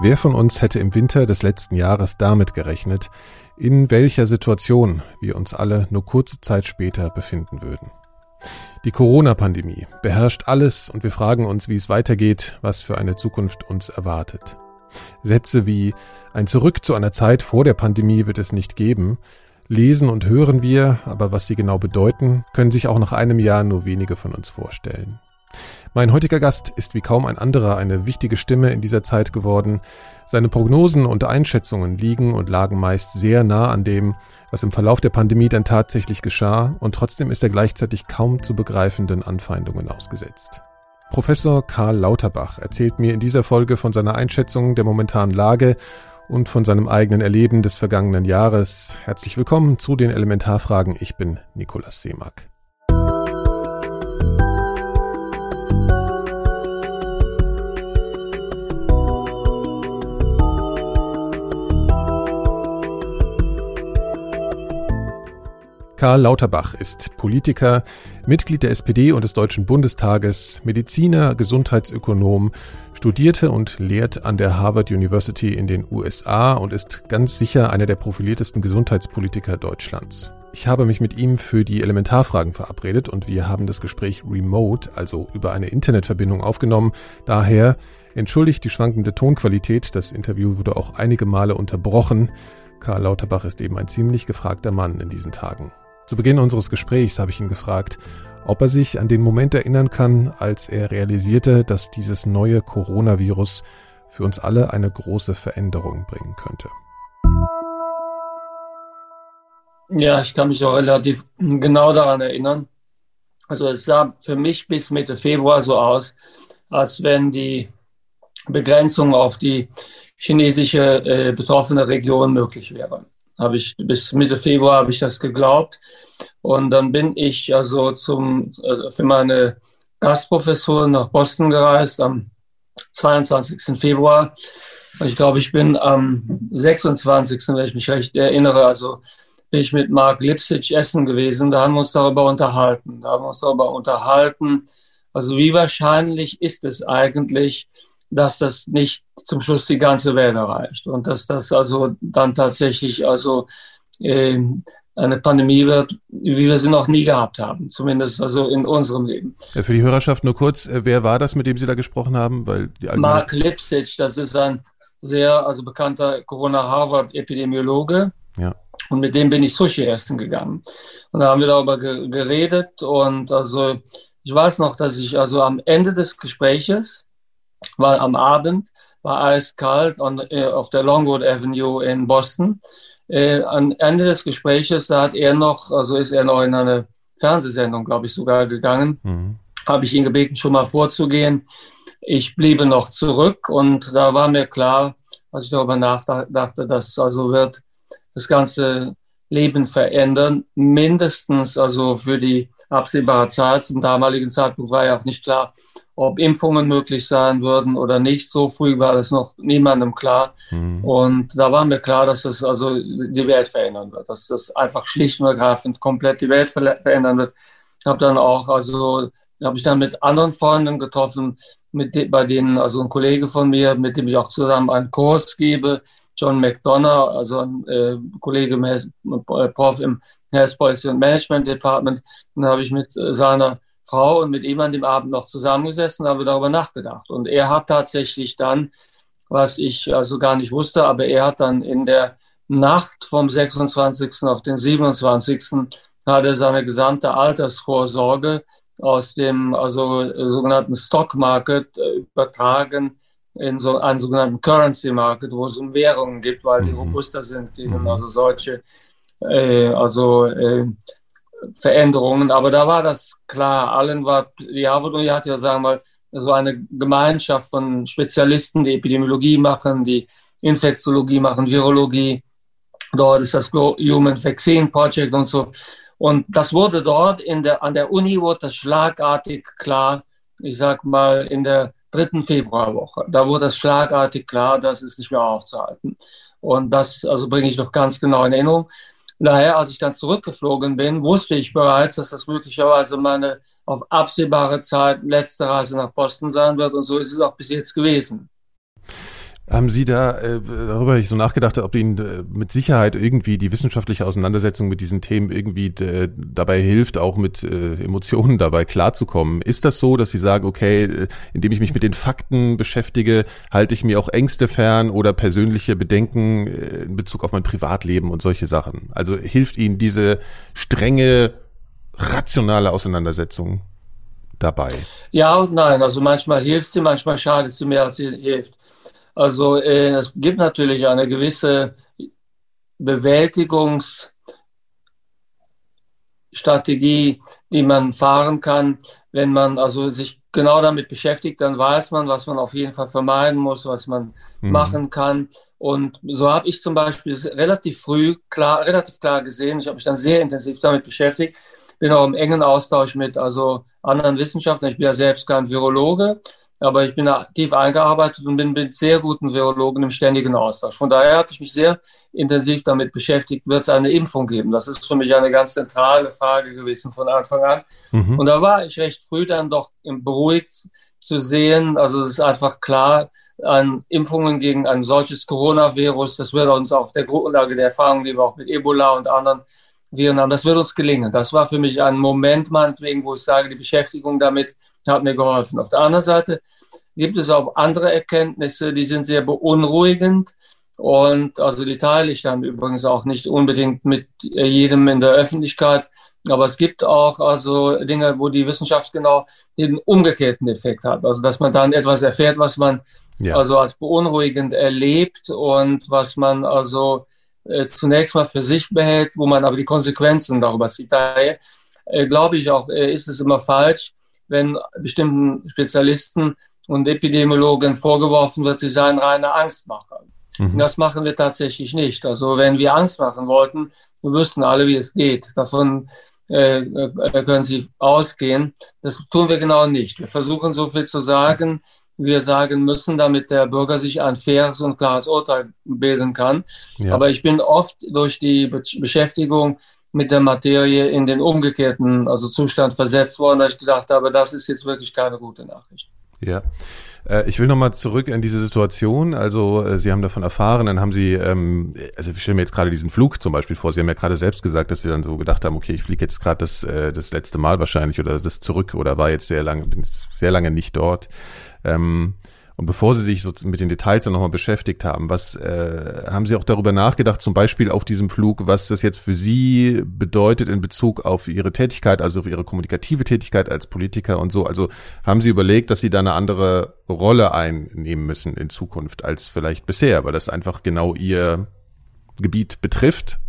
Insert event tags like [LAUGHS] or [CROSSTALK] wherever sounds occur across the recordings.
Wer von uns hätte im Winter des letzten Jahres damit gerechnet, in welcher Situation wir uns alle nur kurze Zeit später befinden würden? Die Corona-Pandemie beherrscht alles und wir fragen uns, wie es weitergeht, was für eine Zukunft uns erwartet. Sätze wie ein Zurück zu einer Zeit vor der Pandemie wird es nicht geben, lesen und hören wir, aber was sie genau bedeuten, können sich auch nach einem Jahr nur wenige von uns vorstellen. Mein heutiger Gast ist wie kaum ein anderer eine wichtige Stimme in dieser Zeit geworden. Seine Prognosen und Einschätzungen liegen und lagen meist sehr nah an dem, was im Verlauf der Pandemie dann tatsächlich geschah, und trotzdem ist er gleichzeitig kaum zu begreifenden Anfeindungen ausgesetzt. Professor Karl Lauterbach erzählt mir in dieser Folge von seiner Einschätzung der momentanen Lage und von seinem eigenen Erleben des vergangenen Jahres. Herzlich willkommen zu den Elementarfragen. Ich bin Nikolaus Seemack. Karl Lauterbach ist Politiker, Mitglied der SPD und des Deutschen Bundestages, Mediziner, Gesundheitsökonom, studierte und lehrt an der Harvard University in den USA und ist ganz sicher einer der profiliertesten Gesundheitspolitiker Deutschlands. Ich habe mich mit ihm für die Elementarfragen verabredet und wir haben das Gespräch remote, also über eine Internetverbindung aufgenommen. Daher entschuldigt die schwankende Tonqualität, das Interview wurde auch einige Male unterbrochen. Karl Lauterbach ist eben ein ziemlich gefragter Mann in diesen Tagen. Zu Beginn unseres Gesprächs habe ich ihn gefragt, ob er sich an den Moment erinnern kann, als er realisierte, dass dieses neue Coronavirus für uns alle eine große Veränderung bringen könnte. Ja, ich kann mich auch relativ genau daran erinnern. Also es sah für mich bis Mitte Februar so aus, als wenn die Begrenzung auf die chinesische äh, betroffene Region möglich wäre habe ich bis Mitte Februar habe ich das geglaubt. Und dann bin ich also zum, also für meine Gastprofessur nach Boston gereist am 22. Februar. Ich glaube, ich bin am 26., wenn ich mich recht erinnere, also bin ich mit Mark Lipsitch essen gewesen. Da haben wir uns darüber unterhalten. Da haben wir uns darüber unterhalten. Also wie wahrscheinlich ist es eigentlich, dass das nicht zum Schluss die ganze Welt erreicht und dass das also dann tatsächlich also äh, eine Pandemie wird, wie wir sie noch nie gehabt haben, zumindest also in unserem Leben. Ja, für die Hörerschaft nur kurz, äh, wer war das, mit dem Sie da gesprochen haben? Weil die Mark Lipsitch, das ist ein sehr also bekannter Corona-Harvard-Epidemiologe. Ja. Und mit dem bin ich Sushi essen gegangen. Und da haben wir darüber geredet und also ich weiß noch, dass ich also am Ende des Gespräches war am Abend, war eiskalt on, äh, auf der Longwood Avenue in Boston. Äh, am Ende des Gespräches, hat er noch, also ist er noch in eine Fernsehsendung, glaube ich, sogar gegangen, mhm. habe ich ihn gebeten, schon mal vorzugehen. Ich bliebe noch zurück und da war mir klar, als ich darüber nachdachte, dass also wird das ganze Leben verändern, mindestens also für die absehbare Zeit. Zum damaligen Zeitpunkt war ja auch nicht klar, ob Impfungen möglich sein würden oder nicht. So früh war das noch niemandem klar. Mhm. Und da war mir klar, dass das also die Welt verändern wird, dass das einfach schlicht und ergreifend komplett die Welt verändern wird. Ich habe dann auch, also habe ich dann mit anderen Freunden getroffen, mit de bei denen, also ein Kollege von mir, mit dem ich auch zusammen einen Kurs gebe, John McDonough, also ein äh, Kollege, im äh, Prof im Health Policy and Management Department, dann habe ich mit äh, seiner Frau und mit ihm an dem Abend noch zusammengesessen, haben wir darüber nachgedacht. Und er hat tatsächlich dann, was ich also gar nicht wusste, aber er hat dann in der Nacht vom 26. auf den 27. hat er seine gesamte Altersvorsorge aus dem also sogenannten Stock Market äh, übertragen in so einen sogenannten Currency Market, wo es um Währungen gibt, weil die mhm. robuster sind gegen mhm. also solche äh, also äh, Veränderungen. Aber da war das klar. Allen war, die Harvard-Uni hat ja, sagen wir mal, so eine Gemeinschaft von Spezialisten, die Epidemiologie machen, die Infektiologie machen, Virologie. Dort ist das Human Vaccine Project und so. Und das wurde dort in der, an der Uni wurde das schlagartig klar, ich sag mal, in der dritten Februarwoche. Da wurde das schlagartig klar, das ist nicht mehr aufzuhalten. Und das also bringe ich noch ganz genau in Erinnerung. Daher, als ich dann zurückgeflogen bin, wusste ich bereits, dass das möglicherweise meine auf absehbare Zeit letzte Reise nach Boston sein wird. Und so ist es auch bis jetzt gewesen. Haben Sie da, äh, darüber ich so nachgedacht, ob Ihnen äh, mit Sicherheit irgendwie die wissenschaftliche Auseinandersetzung mit diesen Themen irgendwie äh, dabei hilft, auch mit äh, Emotionen dabei klarzukommen? Ist das so, dass Sie sagen, okay, äh, indem ich mich mit den Fakten beschäftige, halte ich mir auch Ängste fern oder persönliche Bedenken äh, in Bezug auf mein Privatleben und solche Sachen? Also hilft Ihnen diese strenge, rationale Auseinandersetzung dabei? Ja und nein. Also manchmal hilft sie, manchmal schadet sie mehr, als sie hilft. Also äh, es gibt natürlich eine gewisse Bewältigungsstrategie, die man fahren kann, wenn man also sich genau damit beschäftigt, dann weiß man, was man auf jeden Fall vermeiden muss, was man mhm. machen kann. Und so habe ich zum Beispiel relativ früh klar, relativ klar gesehen. Ich habe mich dann sehr intensiv damit beschäftigt. Bin auch im engen Austausch mit also anderen Wissenschaftlern. Ich bin ja selbst kein Virologe, aber ich bin da tief eingearbeitet und bin mit sehr guten Virologen im ständigen Austausch. Von daher hatte ich mich sehr intensiv damit beschäftigt, wird es eine Impfung geben? Das ist für mich eine ganz zentrale Frage gewesen von Anfang an. Mhm. Und da war ich recht früh dann doch beruhigt zu sehen. Also es ist einfach klar, an Impfungen gegen ein solches Coronavirus, das wird uns auf der Grundlage der Erfahrungen, die wir auch mit Ebola und anderen Viren haben, das wird uns gelingen. Das war für mich ein Moment, meinetwegen, wo ich sage, die Beschäftigung damit hat mir geholfen. Auf der anderen Seite gibt es auch andere Erkenntnisse, die sind sehr beunruhigend. Und also die teile ich dann übrigens auch nicht unbedingt mit jedem in der Öffentlichkeit. Aber es gibt auch also Dinge, wo die Wissenschaft genau den umgekehrten Effekt hat. Also dass man dann etwas erfährt, was man ja. also als beunruhigend erlebt und was man also äh, zunächst mal für sich behält, wo man aber die Konsequenzen darüber zieht. Daher äh, glaube ich auch, äh, ist es immer falsch, wenn bestimmten Spezialisten und Epidemiologen vorgeworfen wird, sie seien reine Angstmacher. Mhm. Das machen wir tatsächlich nicht. Also wenn wir Angst machen wollten, wir wüssten alle, wie es geht. Davon äh, äh, können Sie ausgehen. Das tun wir genau nicht. Wir versuchen so viel zu sagen, wir sagen müssen, damit der Bürger sich ein faires und klares Urteil bilden kann. Ja. Aber ich bin oft durch die Beschäftigung mit der Materie in den umgekehrten also Zustand versetzt worden, dass ich gedacht habe, das ist jetzt wirklich keine gute Nachricht. Ja. Äh, ich will nochmal zurück in diese Situation. Also äh, Sie haben davon erfahren, dann haben Sie, ähm, also ich stelle mir jetzt gerade diesen Flug zum Beispiel vor. Sie haben ja gerade selbst gesagt, dass Sie dann so gedacht haben, okay, ich fliege jetzt gerade das, äh, das letzte Mal wahrscheinlich oder das zurück oder war jetzt sehr lange, sehr lange nicht dort. Ähm, und bevor Sie sich so mit den Details dann nochmal beschäftigt haben, was äh, haben Sie auch darüber nachgedacht, zum Beispiel auf diesem Flug, was das jetzt für Sie bedeutet in Bezug auf Ihre Tätigkeit, also auf Ihre kommunikative Tätigkeit als Politiker und so? Also haben Sie überlegt, dass Sie da eine andere Rolle einnehmen müssen in Zukunft als vielleicht bisher, weil das einfach genau Ihr Gebiet betrifft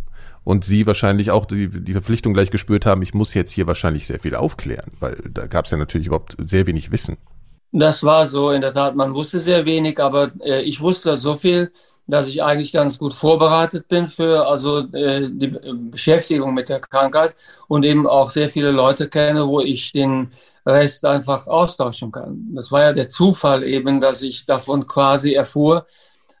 und Sie wahrscheinlich auch die, die Verpflichtung gleich gespürt haben, ich muss jetzt hier wahrscheinlich sehr viel aufklären, weil da gab es ja natürlich überhaupt sehr wenig Wissen. Das war so, in der Tat, man wusste sehr wenig, aber äh, ich wusste so viel, dass ich eigentlich ganz gut vorbereitet bin für also äh, die Beschäftigung mit der Krankheit und eben auch sehr viele Leute kenne, wo ich den Rest einfach austauschen kann. Das war ja der Zufall eben, dass ich davon quasi erfuhr,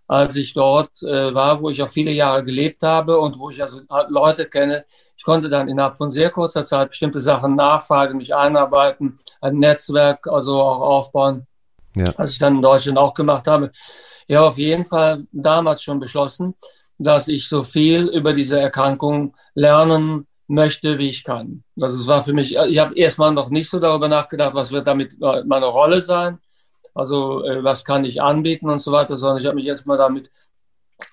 als ich dort äh, war, wo ich auch viele Jahre gelebt habe und wo ich also Leute kenne, ich konnte dann innerhalb von sehr kurzer Zeit bestimmte Sachen nachfragen, mich einarbeiten, ein Netzwerk also auch aufbauen, ja. was ich dann in Deutschland auch gemacht habe. Ja, auf jeden Fall damals schon beschlossen, dass ich so viel über diese Erkrankung lernen möchte, wie ich kann. Also es war für mich, ich habe erstmal noch nicht so darüber nachgedacht, was wird damit meine Rolle sein, also äh, was kann ich anbieten und so weiter, sondern ich habe mich erstmal damit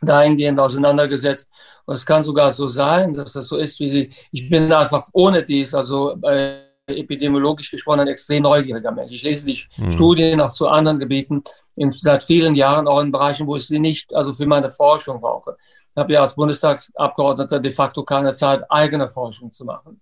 dahingehend auseinandergesetzt. Und es kann sogar so sein, dass das so ist, wie sie, ich bin einfach ohne dies, also äh, epidemiologisch gesprochen, ein extrem neugieriger Mensch. Ich lese die mhm. Studien auch zu anderen Gebieten in, seit vielen Jahren, auch in Bereichen, wo ich sie nicht, also für meine Forschung brauche. Ich habe ja als Bundestagsabgeordneter de facto keine Zeit, eigene Forschung zu machen.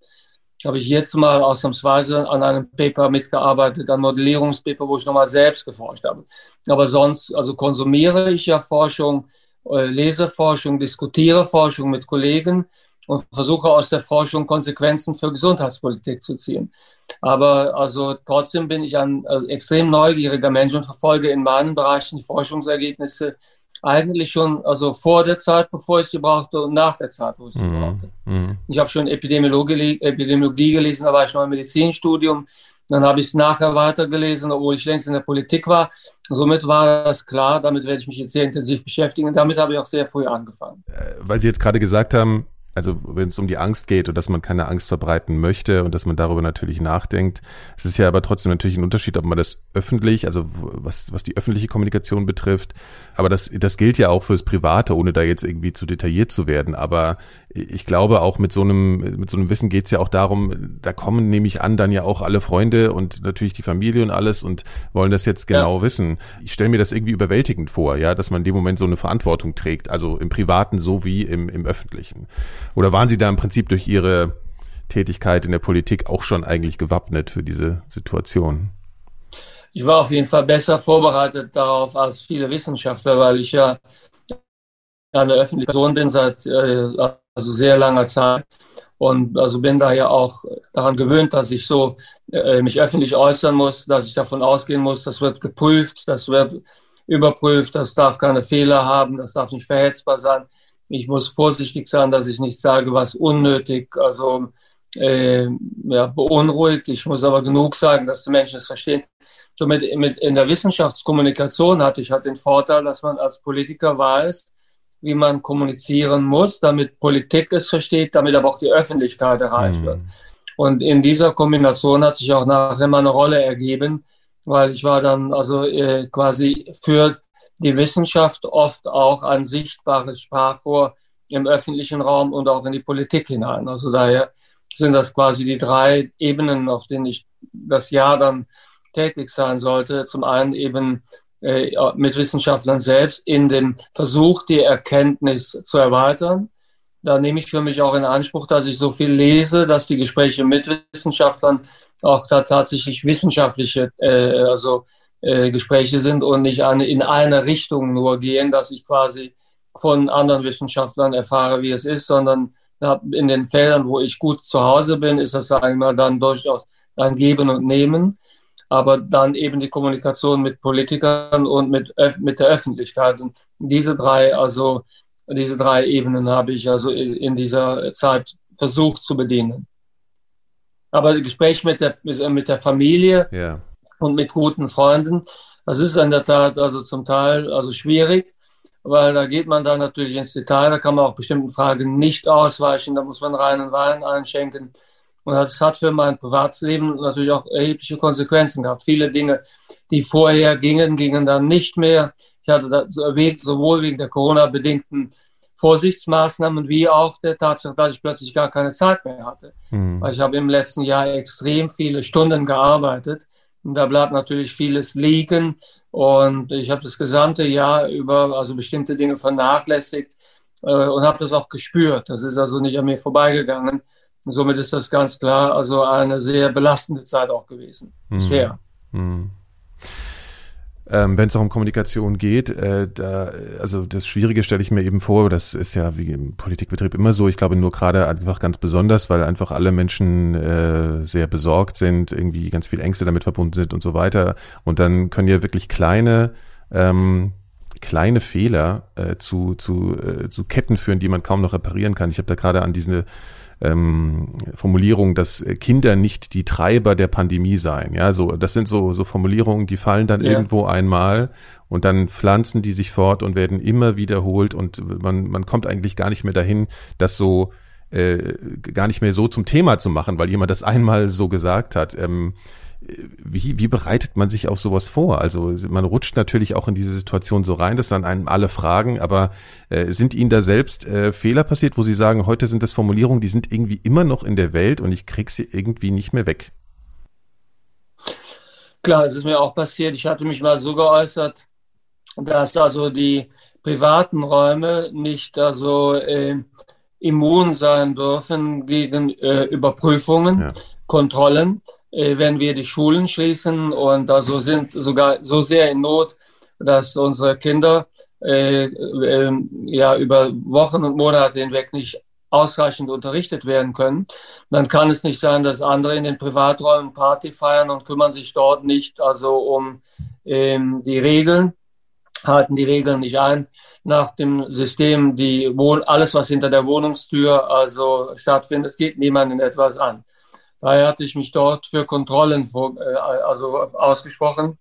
Habe ich jetzt mal ausnahmsweise an einem Paper mitgearbeitet, ein Modellierungspaper, wo ich nochmal selbst geforscht habe. Aber sonst, also konsumiere ich ja Forschung, lese Forschung, diskutiere Forschung mit Kollegen und versuche aus der Forschung Konsequenzen für Gesundheitspolitik zu ziehen. Aber also trotzdem bin ich ein also extrem neugieriger Mensch und verfolge in meinen Bereichen die Forschungsergebnisse eigentlich schon also vor der Zeit, bevor ich sie brauchte und nach der Zeit, wo ich sie mhm. brauchte. Mhm. Ich habe schon Epidemiologie, Epidemiologie gelesen, da war ich noch im Medizinstudium. Dann habe ich es nachher weitergelesen, obwohl ich längst in der Politik war. Somit war das klar, damit werde ich mich jetzt sehr intensiv beschäftigen. Damit habe ich auch sehr früh angefangen. Äh, weil Sie jetzt gerade gesagt haben, also wenn es um die Angst geht und dass man keine Angst verbreiten möchte und dass man darüber natürlich nachdenkt. Es ist ja aber trotzdem natürlich ein Unterschied, ob man das öffentlich, also was, was die öffentliche Kommunikation betrifft, aber das, das gilt ja auch fürs Private, ohne da jetzt irgendwie zu detailliert zu werden. Aber ich glaube, auch mit so einem, mit so einem Wissen geht es ja auch darum, da kommen nämlich an dann ja auch alle Freunde und natürlich die Familie und alles und wollen das jetzt genau ja. wissen. Ich stelle mir das irgendwie überwältigend vor, ja, dass man in dem Moment so eine Verantwortung trägt, also im Privaten sowie im, im Öffentlichen. Oder waren Sie da im Prinzip durch Ihre Tätigkeit in der Politik auch schon eigentlich gewappnet für diese Situation? Ich war auf jeden Fall besser vorbereitet darauf als viele Wissenschaftler, weil ich ja eine öffentliche Person bin seit äh, also sehr langer Zeit und also bin daher auch daran gewöhnt, dass ich so äh, mich öffentlich äußern muss, dass ich davon ausgehen muss, das wird geprüft, das wird überprüft, das darf keine Fehler haben, das darf nicht verhetzbar sein ich muss vorsichtig sein, dass ich nicht sage, was unnötig, also äh, ja, beunruhigt. Ich muss aber genug sagen, dass die Menschen es verstehen. Somit mit, in der Wissenschaftskommunikation hatte ich halt den Vorteil, dass man als Politiker weiß, wie man kommunizieren muss, damit Politik es versteht, damit aber auch die Öffentlichkeit erreicht mhm. wird. Und in dieser Kombination hat sich auch nachher mal eine Rolle ergeben, weil ich war dann also äh, quasi für die Wissenschaft oft auch ein sichtbares Sprachrohr im öffentlichen Raum und auch in die Politik hinein. Also daher sind das quasi die drei Ebenen, auf denen ich das Jahr dann tätig sein sollte. Zum einen eben mit Wissenschaftlern selbst in dem Versuch, die Erkenntnis zu erweitern. Da nehme ich für mich auch in Anspruch, dass ich so viel lese, dass die Gespräche mit Wissenschaftlern auch tatsächlich wissenschaftliche, äh, also äh, Gespräche sind und nicht eine, in eine Richtung nur gehen, dass ich quasi von anderen Wissenschaftlern erfahre, wie es ist, sondern in den Feldern, wo ich gut zu Hause bin, ist das einmal dann durchaus ein Geben und Nehmen, aber dann eben die Kommunikation mit Politikern und mit, mit der Öffentlichkeit. Und diese drei, also diese drei Ebenen habe ich also in dieser Zeit versucht zu bedienen. Aber das Gespräch mit der, mit der Familie, ja und mit guten Freunden. Das ist in der Tat also zum Teil also schwierig, weil da geht man dann natürlich ins Detail, da kann man auch bestimmten Fragen nicht ausweichen, da muss man reinen Wein einschenken. Und das hat für mein Privatsleben natürlich auch erhebliche Konsequenzen gehabt. Viele Dinge, die vorher gingen, gingen dann nicht mehr. Ich hatte das erwähnt, sowohl wegen der Corona-bedingten Vorsichtsmaßnahmen wie auch der Tatsache, dass ich plötzlich gar keine Zeit mehr hatte. Mhm. Weil ich habe im letzten Jahr extrem viele Stunden gearbeitet und da bleibt natürlich vieles liegen. Und ich habe das gesamte Jahr über also bestimmte Dinge vernachlässigt äh, und habe das auch gespürt. Das ist also nicht an mir vorbeigegangen. Und somit ist das ganz klar also eine sehr belastende Zeit auch gewesen. Mhm. Sehr. Mhm. Ähm, Wenn es auch um Kommunikation geht, äh, da, also das Schwierige stelle ich mir eben vor, das ist ja wie im Politikbetrieb immer so, ich glaube nur gerade einfach ganz besonders, weil einfach alle Menschen äh, sehr besorgt sind, irgendwie ganz viele Ängste damit verbunden sind und so weiter. Und dann können ja wirklich kleine ähm, kleine Fehler äh, zu, zu, äh, zu Ketten führen, die man kaum noch reparieren kann. Ich habe da gerade an diese ähm, Formulierung, dass Kinder nicht die Treiber der Pandemie seien. Ja, so das sind so so Formulierungen, die fallen dann ja. irgendwo einmal und dann pflanzen die sich fort und werden immer wiederholt und man man kommt eigentlich gar nicht mehr dahin, das so äh, gar nicht mehr so zum Thema zu machen, weil jemand das einmal so gesagt hat. Ähm, wie, wie bereitet man sich auf sowas vor? Also man rutscht natürlich auch in diese Situation so rein, dass dann einem alle fragen, aber äh, sind Ihnen da selbst äh, Fehler passiert, wo Sie sagen, heute sind das Formulierungen, die sind irgendwie immer noch in der Welt und ich krieg sie irgendwie nicht mehr weg? Klar, es ist mir auch passiert. Ich hatte mich mal so geäußert, dass also die privaten Räume nicht also äh, immun sein dürfen gegen äh, Überprüfungen, ja. Kontrollen wenn wir die Schulen schließen und also sind sogar so sehr in Not, dass unsere Kinder äh, äh, ja über Wochen und Monate hinweg nicht ausreichend unterrichtet werden können, dann kann es nicht sein, dass andere in den Privaträumen Party feiern und kümmern sich dort nicht also um ähm, die Regeln, halten die Regeln nicht ein nach dem System, die Wohn alles was hinter der Wohnungstür also stattfindet, geht niemandem etwas an. Daher hatte ich mich dort für Kontrollen vor, äh, also ausgesprochen.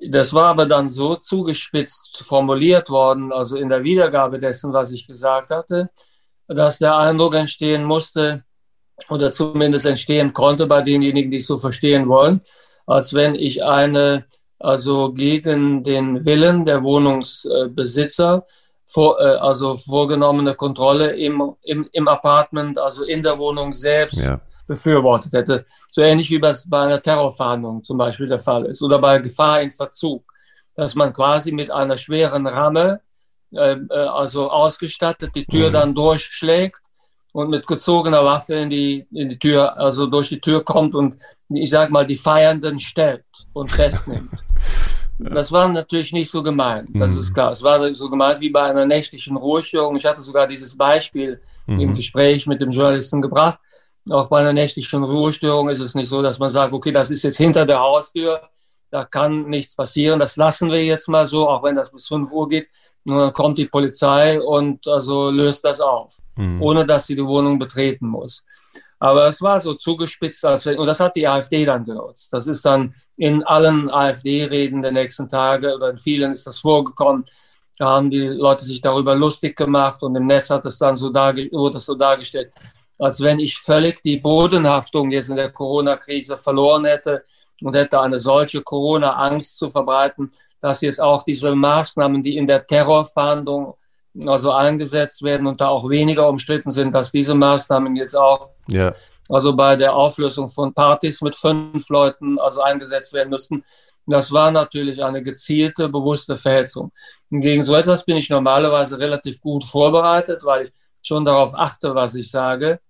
Das war aber dann so zugespitzt formuliert worden, also in der Wiedergabe dessen, was ich gesagt hatte, dass der Eindruck entstehen musste, oder zumindest entstehen konnte bei denjenigen, die es so verstehen wollen, als wenn ich eine, also gegen den Willen der Wohnungsbesitzer, vor, äh, also vorgenommene Kontrolle im, im, im Apartment, also in der Wohnung selbst ja. befürwortet hätte. So ähnlich wie das bei einer Terrorfahndung zum Beispiel der Fall ist oder bei Gefahr in Verzug, dass man quasi mit einer schweren Ramme, äh, äh also ausgestattet, die Tür mhm. dann durchschlägt und mit gezogener Waffe in die, in die Tür, also durch die Tür kommt und ich sag mal, die Feiernden stellt und festnimmt. [LAUGHS] Das war natürlich nicht so gemeint, das mhm. ist klar. Es war so gemeint wie bei einer nächtlichen Ruhestörung. Ich hatte sogar dieses Beispiel mhm. im Gespräch mit dem Journalisten gebracht. Auch bei einer nächtlichen Ruhestörung ist es nicht so, dass man sagt, okay, das ist jetzt hinter der Haustür, da kann nichts passieren, das lassen wir jetzt mal so, auch wenn das bis 5 Uhr geht. Und dann kommt die Polizei und also löst das auf, mhm. ohne dass sie die Wohnung betreten muss. Aber es war so zugespitzt, als wenn, und das hat die AfD dann genutzt. Das ist dann in allen AfD-Reden der nächsten Tage oder in vielen ist das vorgekommen. Da haben die Leute sich darüber lustig gemacht und im Netz hat es dann so wurde das so dargestellt, als wenn ich völlig die Bodenhaftung jetzt in der Corona-Krise verloren hätte und hätte eine solche Corona-Angst zu verbreiten, dass jetzt auch diese Maßnahmen, die in der Terrorfahndung also eingesetzt werden und da auch weniger umstritten sind, dass diese Maßnahmen jetzt auch ja. Also bei der Auflösung von Partys mit fünf Leuten also eingesetzt werden müssten. Das war natürlich eine gezielte, bewusste Verhetzung. Gegen so etwas bin ich normalerweise relativ gut vorbereitet, weil ich schon darauf achte, was ich sage.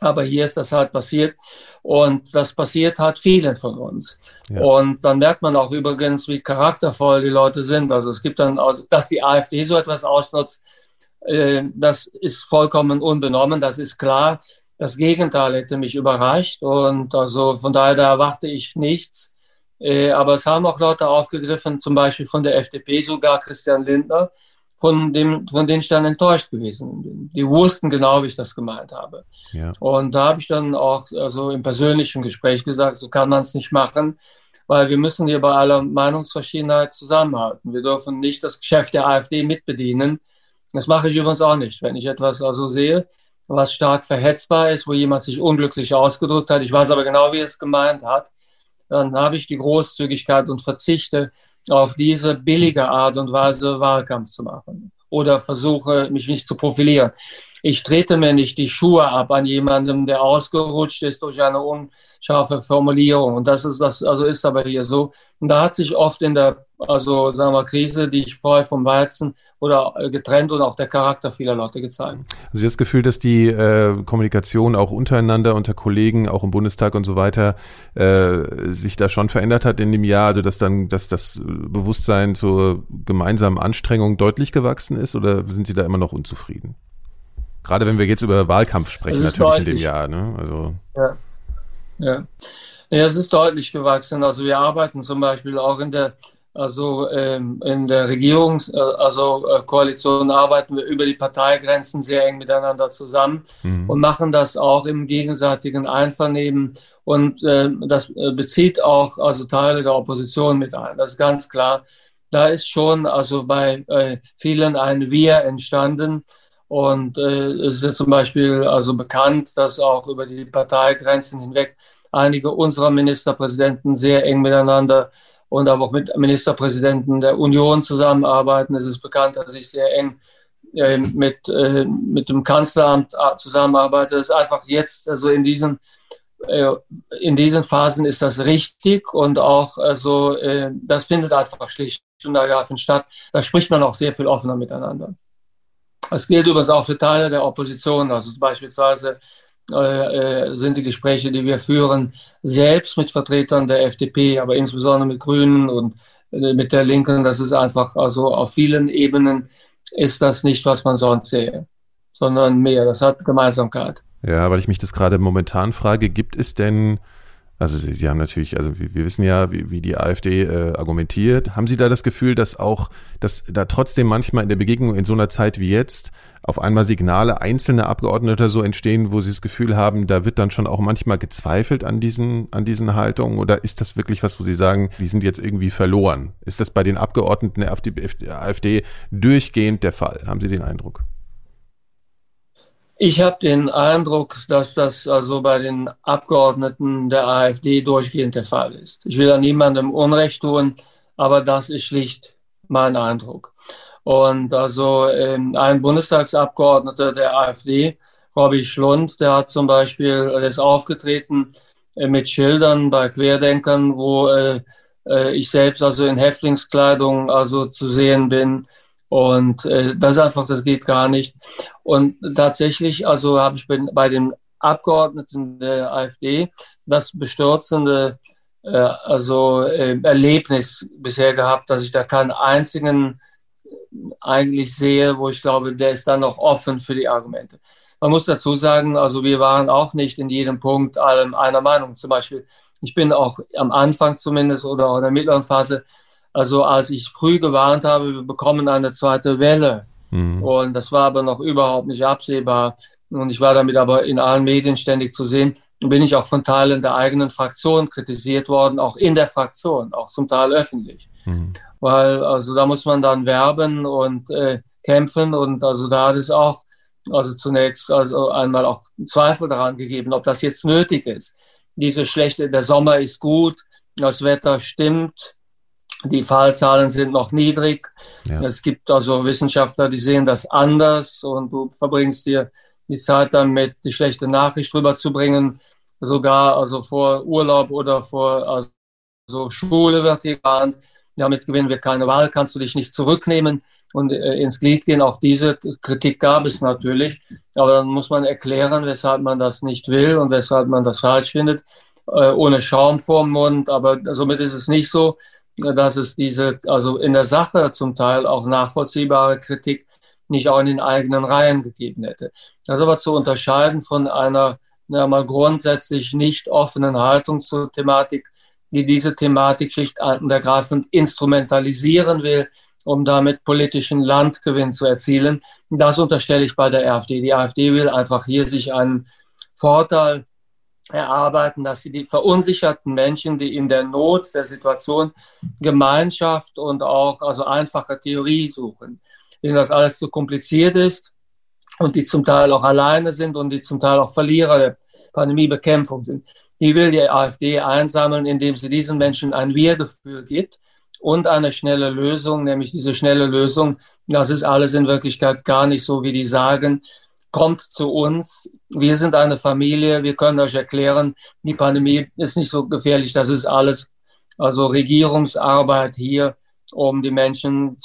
Aber hier ist das halt passiert. Und das passiert halt vielen von uns. Ja. Und dann merkt man auch übrigens, wie charaktervoll die Leute sind. Also es gibt dann, dass die AfD so etwas ausnutzt, äh, das ist vollkommen unbenommen, das ist klar. Das Gegenteil hätte mich überrascht. Und also von daher, da erwarte ich nichts. Äh, aber es haben auch Leute aufgegriffen, zum Beispiel von der FDP sogar Christian Lindner, von, dem, von denen ich dann enttäuscht gewesen bin. Die wussten genau, wie ich das gemeint habe. Ja. Und da habe ich dann auch also im persönlichen Gespräch gesagt, so kann man es nicht machen, weil wir müssen hier bei aller Meinungsverschiedenheit zusammenhalten. Wir dürfen nicht das Geschäft der AfD mitbedienen. Das mache ich übrigens auch nicht. Wenn ich etwas also sehe, was stark verhetzbar ist, wo jemand sich unglücklich ausgedrückt hat, ich weiß aber genau, wie er es gemeint hat, dann habe ich die Großzügigkeit und verzichte auf diese billige Art und Weise Wahlkampf zu machen oder versuche, mich nicht zu profilieren. Ich trete mir nicht die Schuhe ab an jemandem, der ausgerutscht ist durch eine unscharfe Formulierung. Und das ist das, also ist aber hier so. Und da hat sich oft in der, also sagen wir Krise, die ich spreu vom Weizen oder äh, getrennt und auch der Charakter vieler Leute gezeigt. Also das Gefühl, dass die äh, Kommunikation auch untereinander, unter Kollegen, auch im Bundestag und so weiter, äh, sich da schon verändert hat in dem Jahr, also dass dann, dass das Bewusstsein zur gemeinsamen Anstrengung deutlich gewachsen ist oder sind Sie da immer noch unzufrieden? Gerade wenn wir jetzt über Wahlkampf sprechen, natürlich deutlich. in dem Jahr. Ne? Also. Ja. ja. Ja, es ist deutlich gewachsen. Also wir arbeiten zum Beispiel auch in der, also ähm, in der Regierungs-, äh, also äh, Koalition arbeiten wir über die Parteigrenzen sehr eng miteinander zusammen mhm. und machen das auch im gegenseitigen Einvernehmen. Und äh, das bezieht auch also Teile der Opposition mit ein. Das ist ganz klar. Da ist schon also bei äh, vielen ein Wir entstanden. Und äh, es ist ja zum Beispiel also bekannt, dass auch über die Parteigrenzen hinweg einige unserer Ministerpräsidenten sehr eng miteinander und aber auch mit Ministerpräsidenten der Union zusammenarbeiten. Es ist bekannt, dass ich sehr eng äh, mit, äh, mit dem Kanzleramt äh, zusammenarbeite. Das ist einfach jetzt, also in diesen, äh, in diesen Phasen ist das richtig und auch, also, äh, das findet einfach schlicht und ergreifend statt. Da spricht man auch sehr viel offener miteinander. Das gilt übrigens auch für Teile der Opposition, also beispielsweise äh, äh, sind die Gespräche, die wir führen, selbst mit Vertretern der FDP, aber insbesondere mit Grünen und äh, mit der Linken. Das ist einfach, also auf vielen Ebenen ist das nicht, was man sonst sehe, sondern mehr. Das hat Gemeinsamkeit. Ja, weil ich mich das gerade momentan frage, gibt es denn Also Sie, Sie haben natürlich, also wir, wir wissen ja, wie, wie die AfD äh, argumentiert. Haben Sie da das Gefühl, dass auch, dass da trotzdem manchmal in der Begegnung in so einer Zeit wie jetzt auf einmal Signale einzelner Abgeordneter so entstehen, wo Sie das Gefühl haben, da wird dann schon auch manchmal gezweifelt an diesen, an diesen Haltungen? Oder ist das wirklich was, wo Sie sagen, die sind jetzt irgendwie verloren? Ist das bei den Abgeordneten der AfD, der AfD durchgehend der Fall? Haben Sie den Eindruck? Ich habe den Eindruck, dass das also bei den Abgeordneten der AfD durchgehend der Fall ist. Ich will da niemandem Unrecht tun, aber das ist schlicht mein Eindruck. Und also ähm, ein Bundestagsabgeordneter der AfD, Robby Schlund, der hat zum Beispiel, ist aufgetreten äh, mit Schildern bei Querdenkern, wo äh, äh, ich selbst also in Häftlingskleidung also zu sehen bin und äh, das einfach, das geht gar nicht. Und tatsächlich, also habe ich bei den Abgeordneten der AfD das bestürzende äh, also äh, Erlebnis bisher gehabt, dass ich da keinen einzigen eigentlich sehe, wo ich glaube, der ist dann noch offen für die Argumente. Man muss dazu sagen, also wir waren auch nicht in jedem Punkt allem einer Meinung. Zum Beispiel, ich bin auch am Anfang zumindest oder auch in der mittleren Phase also als ich früh gewarnt habe, wir bekommen eine zweite Welle. Mhm. Und das war aber noch überhaupt nicht absehbar. Und ich war damit aber in allen Medien ständig zu sehen. Bin ich auch von Teilen der eigenen Fraktion kritisiert worden, auch in der Fraktion, auch zum Teil öffentlich. Mhm. Weil also da muss man dann werben und äh, kämpfen und also da hat es auch also zunächst also einmal auch Zweifel daran gegeben, ob das jetzt nötig ist. Diese schlechte, der Sommer ist gut, das Wetter stimmt, die Fallzahlen sind noch niedrig. Ja. Es gibt also Wissenschaftler, die sehen das anders und du verbringst hier die Zeit damit, die schlechte Nachricht rüberzubringen. Sogar also vor Urlaub oder vor also Schule wird gewarnt. Damit gewinnen wir keine Wahl, kannst du dich nicht zurücknehmen und äh, ins Glied gehen. Auch diese Kritik gab es natürlich. Aber dann muss man erklären, weshalb man das nicht will und weshalb man das falsch findet. Äh, ohne Schaum vorm Mund. Aber somit ist es nicht so, dass es diese, also in der Sache zum Teil auch nachvollziehbare Kritik nicht auch in den eigenen Reihen gegeben hätte. Das ist aber zu unterscheiden von einer na, mal grundsätzlich nicht offenen Haltung zur Thematik, die diese Thematik schlicht und ergreifend instrumentalisieren will, um damit politischen Landgewinn zu erzielen. Das unterstelle ich bei der AfD. Die AfD will einfach hier sich einen Vorteil erarbeiten, dass sie die verunsicherten Menschen, die in der Not der Situation Gemeinschaft und auch also einfache Theorie suchen, denen das alles zu kompliziert ist und die zum Teil auch alleine sind und die zum Teil auch Verlierer der Pandemiebekämpfung sind. Die will die AfD einsammeln, indem sie diesen Menschen ein Wir-Gefühl gibt und eine schnelle Lösung, nämlich diese schnelle Lösung, das ist alles in Wirklichkeit gar nicht so, wie die sagen, kommt zu uns. Wir sind eine Familie. Wir können euch erklären, die Pandemie ist nicht so gefährlich. Das ist alles, also Regierungsarbeit hier, um die Menschen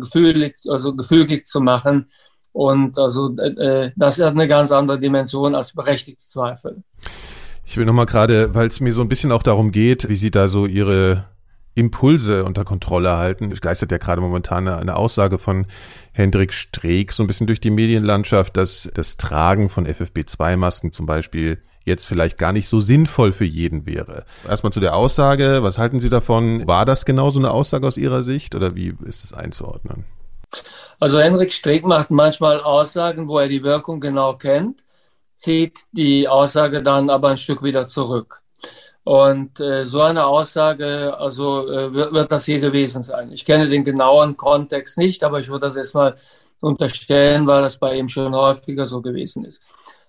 gefühlig, also gefügig zu machen. Und also äh, das hat eine ganz andere Dimension als berechtigte Zweifel. Ich will nochmal gerade, weil es mir so ein bisschen auch darum geht, wie Sie da so Ihre Impulse unter Kontrolle halten. Es geistert ja gerade momentan eine Aussage von Hendrik Streeck so ein bisschen durch die Medienlandschaft, dass das Tragen von FFP2-Masken zum Beispiel jetzt vielleicht gar nicht so sinnvoll für jeden wäre. Erstmal zu der Aussage, was halten Sie davon? War das genau so eine Aussage aus Ihrer Sicht oder wie ist es einzuordnen? Also Henrik Streeck macht manchmal Aussagen, wo er die Wirkung genau kennt, zieht die Aussage dann aber ein Stück wieder zurück. Und äh, so eine Aussage, also äh, wird, wird das hier gewesen sein. Ich kenne den genauen Kontext nicht, aber ich würde das erstmal unterstellen, weil das bei ihm schon häufiger so gewesen ist.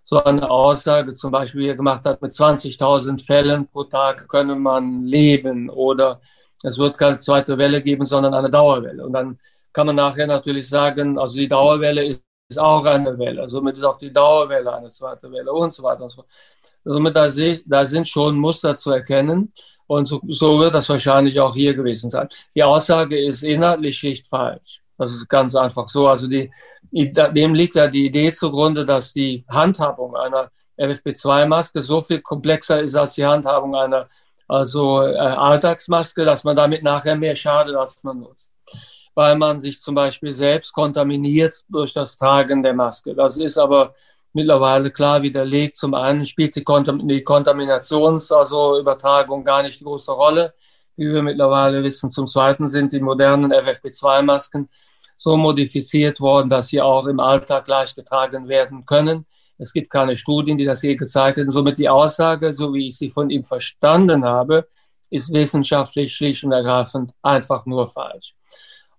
So eine Aussage zum Beispiel, wie er gemacht hat, mit 20.000 Fällen pro Tag könne man leben oder es wird keine zweite Welle geben, sondern eine Dauerwelle. Und dann kann man nachher natürlich sagen, also die Dauerwelle ist, ist auch eine Welle. Somit ist auch die Dauerwelle eine zweite Welle und so weiter und so fort. Somit da, da sind schon Muster zu erkennen. Und so, so wird das wahrscheinlich auch hier gewesen sein. Die Aussage ist inhaltlich schlicht falsch. Das ist ganz einfach so. Also die, dem liegt ja die Idee zugrunde, dass die Handhabung einer FFP2-Maske so viel komplexer ist als die Handhabung einer also äh, Alltagsmaske, dass man damit nachher mehr schadet, als man nutzt. Weil man sich zum Beispiel selbst kontaminiert durch das Tragen der Maske. Das ist aber mittlerweile klar widerlegt. Zum einen spielt die, Kontam die Kontaminations-, also gar nicht die große Rolle, wie wir mittlerweile wissen. Zum zweiten sind die modernen FFP2-Masken so modifiziert worden, dass sie auch im Alltag leicht getragen werden können. Es gibt keine Studien, die das je gezeigt hätten. Somit die Aussage, so wie ich sie von ihm verstanden habe, ist wissenschaftlich schlicht und ergreifend einfach nur falsch.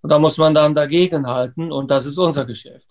Und da muss man dann dagegen halten und das ist unser Geschäft.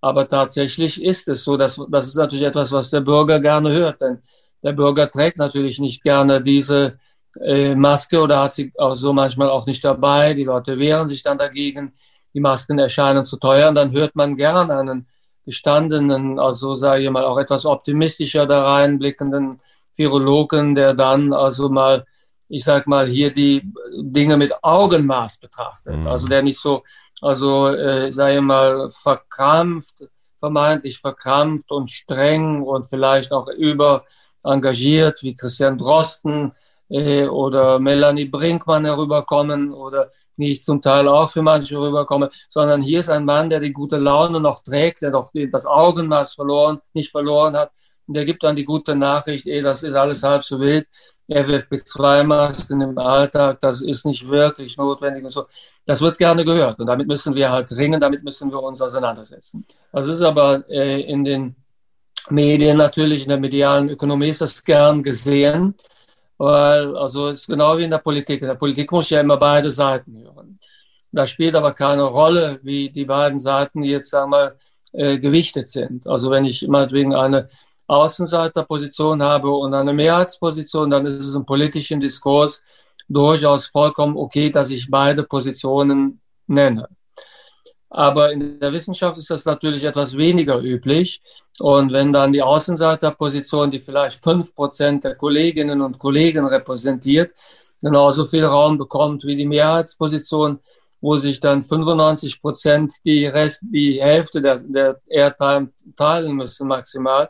Aber tatsächlich ist es so, dass das ist natürlich etwas, was der Bürger gerne hört, denn der Bürger trägt natürlich nicht gerne diese äh, Maske oder hat sie auch so manchmal auch nicht dabei. Die Leute wehren sich dann dagegen. Die Masken erscheinen zu teuer und dann hört man gerne einen gestandenen, also sage ich mal auch etwas optimistischer da reinblickenden Virologen, der dann also mal, ich sag mal, hier die Dinge mit Augenmaß betrachtet. Mhm. Also der nicht so, also äh, ich mal, verkrampft, vermeintlich verkrampft und streng und vielleicht auch über engagiert, wie Christian Drosten äh, oder Melanie Brinkmann herüberkommen oder wie ich zum Teil auch für manche rüberkomme, sondern hier ist ein Mann, der die gute Laune noch trägt, der doch das Augenmaß verloren, nicht verloren hat. Und der gibt dann die gute Nachricht, ey, das ist alles halb so wild. FFP2-Masken im Alltag, das ist nicht wirklich notwendig und so. Das wird gerne gehört und damit müssen wir halt ringen, damit müssen wir uns auseinandersetzen. Das ist aber äh, in den Medien natürlich, in der medialen Ökonomie ist das gern gesehen. Weil, also es ist genau wie in der Politik. In der Politik muss ich ja immer beide Seiten hören. Da spielt aber keine Rolle, wie die beiden Seiten jetzt, sagen wir, äh, gewichtet sind. Also wenn ich meinetwegen eine Außenseiterposition habe und eine Mehrheitsposition, dann ist es im politischen Diskurs durchaus vollkommen okay, dass ich beide Positionen nenne. Aber in der Wissenschaft ist das natürlich etwas weniger üblich. Und wenn dann die Außenseiterposition, die vielleicht fünf Prozent der Kolleginnen und Kollegen repräsentiert, genauso viel Raum bekommt wie die Mehrheitsposition, wo sich dann 95 Prozent die Rest, die Hälfte der, der Airtime teilen müssen maximal,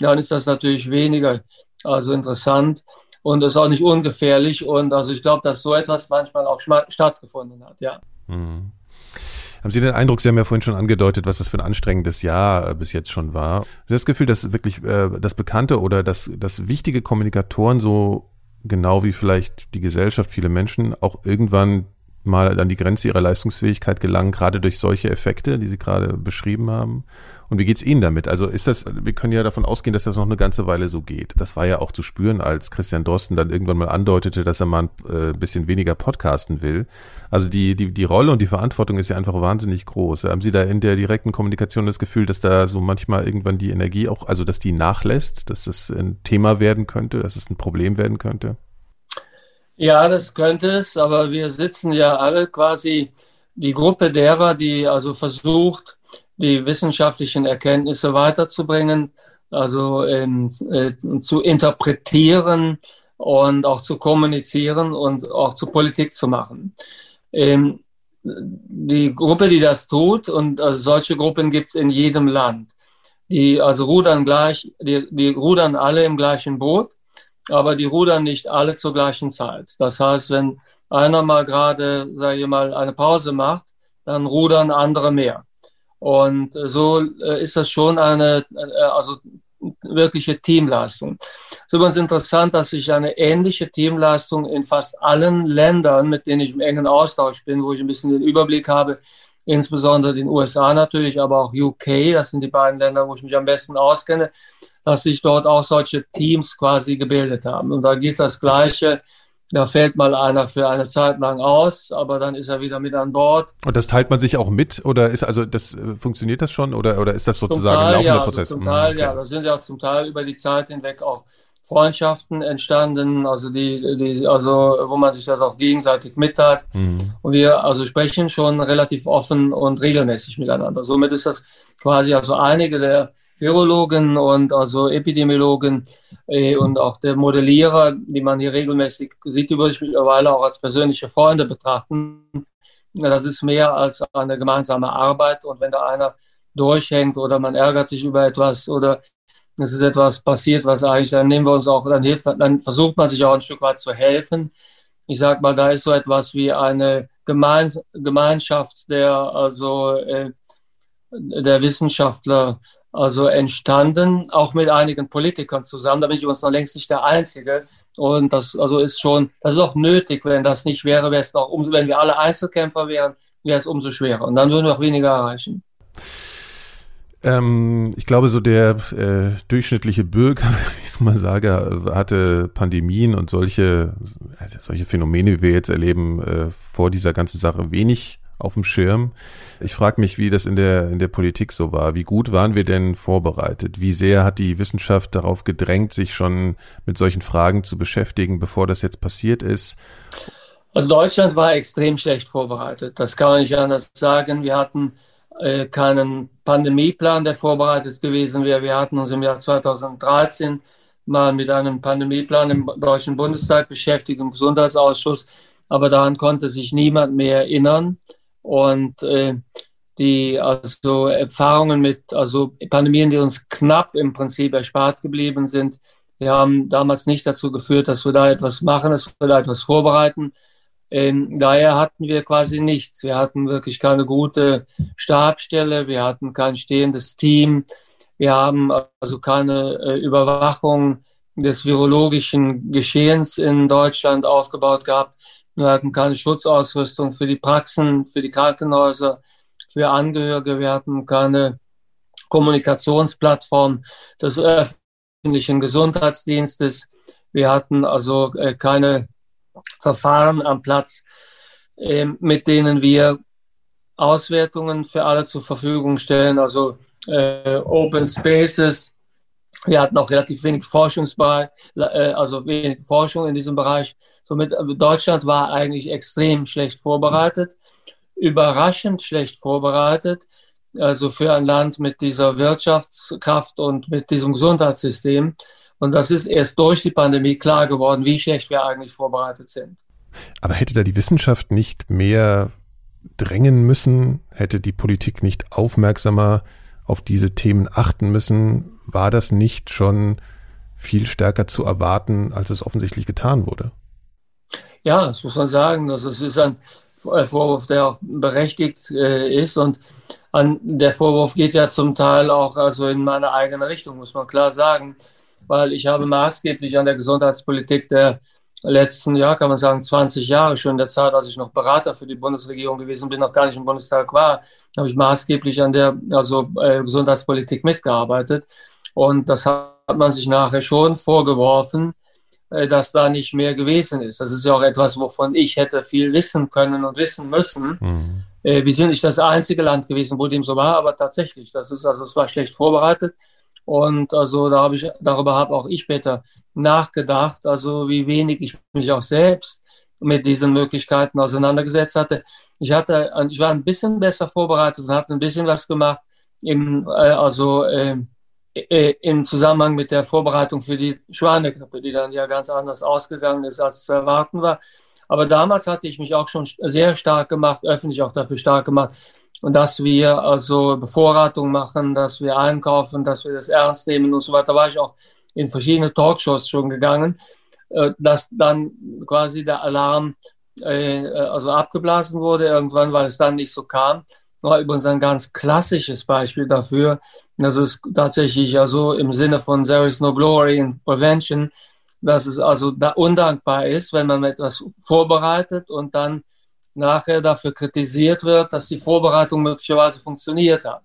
dann ist das natürlich weniger also interessant und ist auch nicht ungefährlich. Und also ich glaube, dass so etwas manchmal auch stattgefunden hat, ja. Mhm. Haben Sie den Eindruck, Sie haben ja vorhin schon angedeutet, was das für ein anstrengendes Jahr äh, bis jetzt schon war. Sie das Gefühl, dass wirklich äh, das Bekannte oder dass, dass wichtige Kommunikatoren so genau wie vielleicht die Gesellschaft, viele Menschen auch irgendwann mal an die Grenze ihrer Leistungsfähigkeit gelangen, gerade durch solche Effekte, die Sie gerade beschrieben haben? Und wie geht's Ihnen damit? Also ist das, wir können ja davon ausgehen, dass das noch eine ganze Weile so geht. Das war ja auch zu spüren, als Christian Drosten dann irgendwann mal andeutete, dass er mal ein äh, bisschen weniger podcasten will. Also die, die, die Rolle und die Verantwortung ist ja einfach wahnsinnig groß. Haben Sie da in der direkten Kommunikation das Gefühl, dass da so manchmal irgendwann die Energie auch, also dass die nachlässt, dass das ein Thema werden könnte, dass es ein Problem werden könnte? Ja, das könnte es, aber wir sitzen ja alle quasi die Gruppe derer, die also versucht, die wissenschaftlichen Erkenntnisse weiterzubringen, also ähm, äh, zu interpretieren und auch zu kommunizieren und auch zu Politik zu machen. Ähm, die Gruppe, die das tut, und also solche Gruppen gibt es in jedem Land, die also rudern gleich, die, die rudern alle im gleichen Boot aber die rudern nicht alle zur gleichen Zeit. Das heißt, wenn einer mal gerade, sage ich mal, eine Pause macht, dann rudern andere mehr. Und so äh, ist das schon eine, äh, also wirkliche Teamleistung. Es ist übrigens interessant, dass ich eine ähnliche Teamleistung in fast allen Ländern, mit denen ich im engen Austausch bin, wo ich ein bisschen den Überblick habe, insbesondere den USA natürlich, aber auch UK, das sind die beiden Länder, wo ich mich am besten auskenne, dass sich dort auch solche Teams quasi gebildet haben. Und da geht das Gleiche. Da fällt mal einer für eine Zeit lang aus, aber dann ist er wieder mit an Bord. Und das teilt man sich auch mit oder ist also das äh, funktioniert das schon oder oder ist das sozusagen Teil, ein laufender ja, Prozess? Also zum Teil, mhm, okay. ja, da sind ja zum Teil über die Zeit hinweg auch Freundschaften entstanden, also die, die, also wo man sich das auch gegenseitig mitteilt. Mhm. Und wir also sprechen schon relativ offen und regelmäßig miteinander. Somit ist das quasi also einige der Virologen und also Epidemiologen äh, und auch der Modellierer, die man hier regelmäßig sieht, die würde ich mittlerweile auch als persönliche Freunde betrachten. Das ist mehr als eine gemeinsame Arbeit und wenn da einer durchhängt oder man ärgert sich über etwas oder es ist etwas passiert, was eigentlich, dann nehmen wir uns auch, dann hilft, dann versucht man sich auch ein Stück weit zu helfen. Ich sag mal, da ist so etwas wie eine Gemein Gemeinschaft der, also, äh, der Wissenschaftler also entstanden, auch mit einigen Politikern zusammen. Da bin ich übrigens noch längst nicht der Einzige. Und das also ist schon, das ist auch nötig. Wenn das nicht wäre, wäre es noch, um, wenn wir alle Einzelkämpfer wären, wäre es umso schwerer. Und dann würden wir auch weniger erreichen. Ähm, ich glaube, so der äh, durchschnittliche Bürger, [LAUGHS] wenn ich es mal sage, hatte Pandemien und solche, also solche Phänomene, wie wir jetzt erleben, äh, vor dieser ganzen Sache wenig auf dem Schirm. Ich frage mich, wie das in der, in der Politik so war. Wie gut waren wir denn vorbereitet? Wie sehr hat die Wissenschaft darauf gedrängt, sich schon mit solchen Fragen zu beschäftigen, bevor das jetzt passiert ist? Also Deutschland war extrem schlecht vorbereitet. Das kann man nicht anders sagen. Wir hatten äh, keinen Pandemieplan, der vorbereitet gewesen wäre. Wir hatten uns im Jahr 2013 mal mit einem Pandemieplan im Deutschen Bundestag beschäftigt, im Gesundheitsausschuss, aber daran konnte sich niemand mehr erinnern. Und äh, die also Erfahrungen mit also Pandemien, die uns knapp im Prinzip erspart geblieben sind, die haben damals nicht dazu geführt, dass wir da etwas machen, dass wir da etwas vorbereiten. Ähm, daher hatten wir quasi nichts. Wir hatten wirklich keine gute Stabstelle, wir hatten kein stehendes Team, wir haben also keine äh, Überwachung des virologischen Geschehens in Deutschland aufgebaut gehabt. Wir hatten keine Schutzausrüstung für die Praxen, für die Krankenhäuser, für Angehörige. Wir hatten keine Kommunikationsplattform des öffentlichen Gesundheitsdienstes. Wir hatten also äh, keine Verfahren am Platz, äh, mit denen wir Auswertungen für alle zur Verfügung stellen, also äh, Open Spaces. Wir hatten auch relativ wenig Forschungsbereich, äh, also wenig Forschung in diesem Bereich. Somit äh, Deutschland war eigentlich extrem schlecht vorbereitet, überraschend schlecht vorbereitet. Also für ein Land mit dieser Wirtschaftskraft und mit diesem Gesundheitssystem. Und das ist erst durch die Pandemie klar geworden, wie schlecht wir eigentlich vorbereitet sind. Aber hätte da die Wissenschaft nicht mehr drängen müssen? Hätte die Politik nicht aufmerksamer auf diese Themen achten müssen? War das nicht schon viel stärker zu erwarten, als es offensichtlich getan wurde? Ja, das muss man sagen. Das ist ein Vorwurf, der auch berechtigt äh, ist. Und an, der Vorwurf geht ja zum Teil auch also in meine eigene Richtung, muss man klar sagen weil ich habe maßgeblich an der Gesundheitspolitik der letzten, ja, kann man sagen, 20 Jahre, schon in der Zeit, als ich noch Berater für die Bundesregierung gewesen bin, noch gar nicht im Bundestag war, habe ich maßgeblich an der also, äh, Gesundheitspolitik mitgearbeitet. Und das hat man sich nachher schon vorgeworfen, äh, dass da nicht mehr gewesen ist. Das ist ja auch etwas, wovon ich hätte viel wissen können und wissen müssen. Mhm. Äh, wir sind nicht das einzige Land gewesen, wo dem so war, aber tatsächlich, das ist also, es war schlecht vorbereitet. Und also da habe ich, darüber habe auch ich später nachgedacht, also wie wenig ich mich auch selbst mit diesen Möglichkeiten auseinandergesetzt hatte. Ich hatte, ich war ein bisschen besser vorbereitet und hatte ein bisschen was gemacht im, äh, also äh, äh, im Zusammenhang mit der Vorbereitung für die Schweinegrippe, die dann ja ganz anders ausgegangen ist, als zu erwarten war. Aber damals hatte ich mich auch schon sehr stark gemacht, öffentlich auch dafür stark gemacht, dass wir also Bevorratung machen, dass wir einkaufen, dass wir das ernst nehmen und so weiter. Da war ich auch in verschiedene Talkshows schon gegangen, äh, dass dann quasi der Alarm äh, also abgeblasen wurde irgendwann, weil es dann nicht so kam. War übrigens ein ganz klassisches Beispiel dafür. Das ist tatsächlich ja so im Sinne von There is no glory in prevention, dass es also da undankbar ist, wenn man etwas vorbereitet und dann nachher dafür kritisiert wird, dass die Vorbereitung möglicherweise funktioniert hat.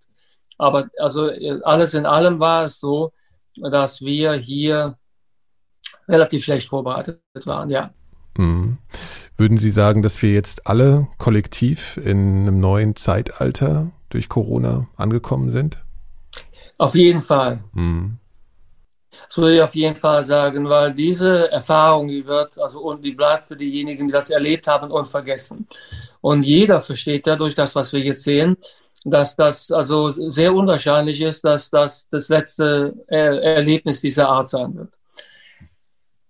Aber also alles in allem war es so, dass wir hier relativ schlecht vorbereitet waren, ja. Mhm. Würden Sie sagen, dass wir jetzt alle kollektiv in einem neuen Zeitalter durch Corona angekommen sind? Auf jeden Fall. Mhm. Das würde ich auf jeden Fall sagen, weil diese Erfahrung, die wird, also und die bleibt für diejenigen, die das erlebt haben, unvergessen. Und jeder versteht ja durch das, was wir jetzt sehen, dass das also sehr unwahrscheinlich ist, dass das das letzte Erlebnis dieser Art sein wird.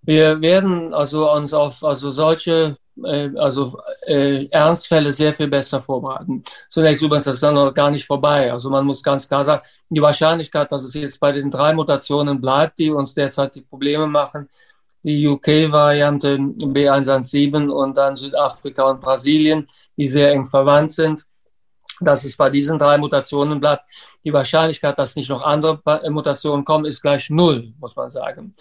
Wir werden also uns auf also solche äh, also äh, Ernstfälle sehr viel besser vorbereiten. Zunächst übrigens, das ist dann noch gar nicht vorbei. Also man muss ganz klar sagen, die Wahrscheinlichkeit, dass es jetzt bei den drei Mutationen bleibt, die uns derzeit die Probleme machen, die UK-Variante B117 und dann Südafrika und Brasilien, die sehr eng verwandt sind, dass es bei diesen drei Mutationen bleibt. Die Wahrscheinlichkeit, dass nicht noch andere Mutationen kommen, ist gleich null, muss man sagen.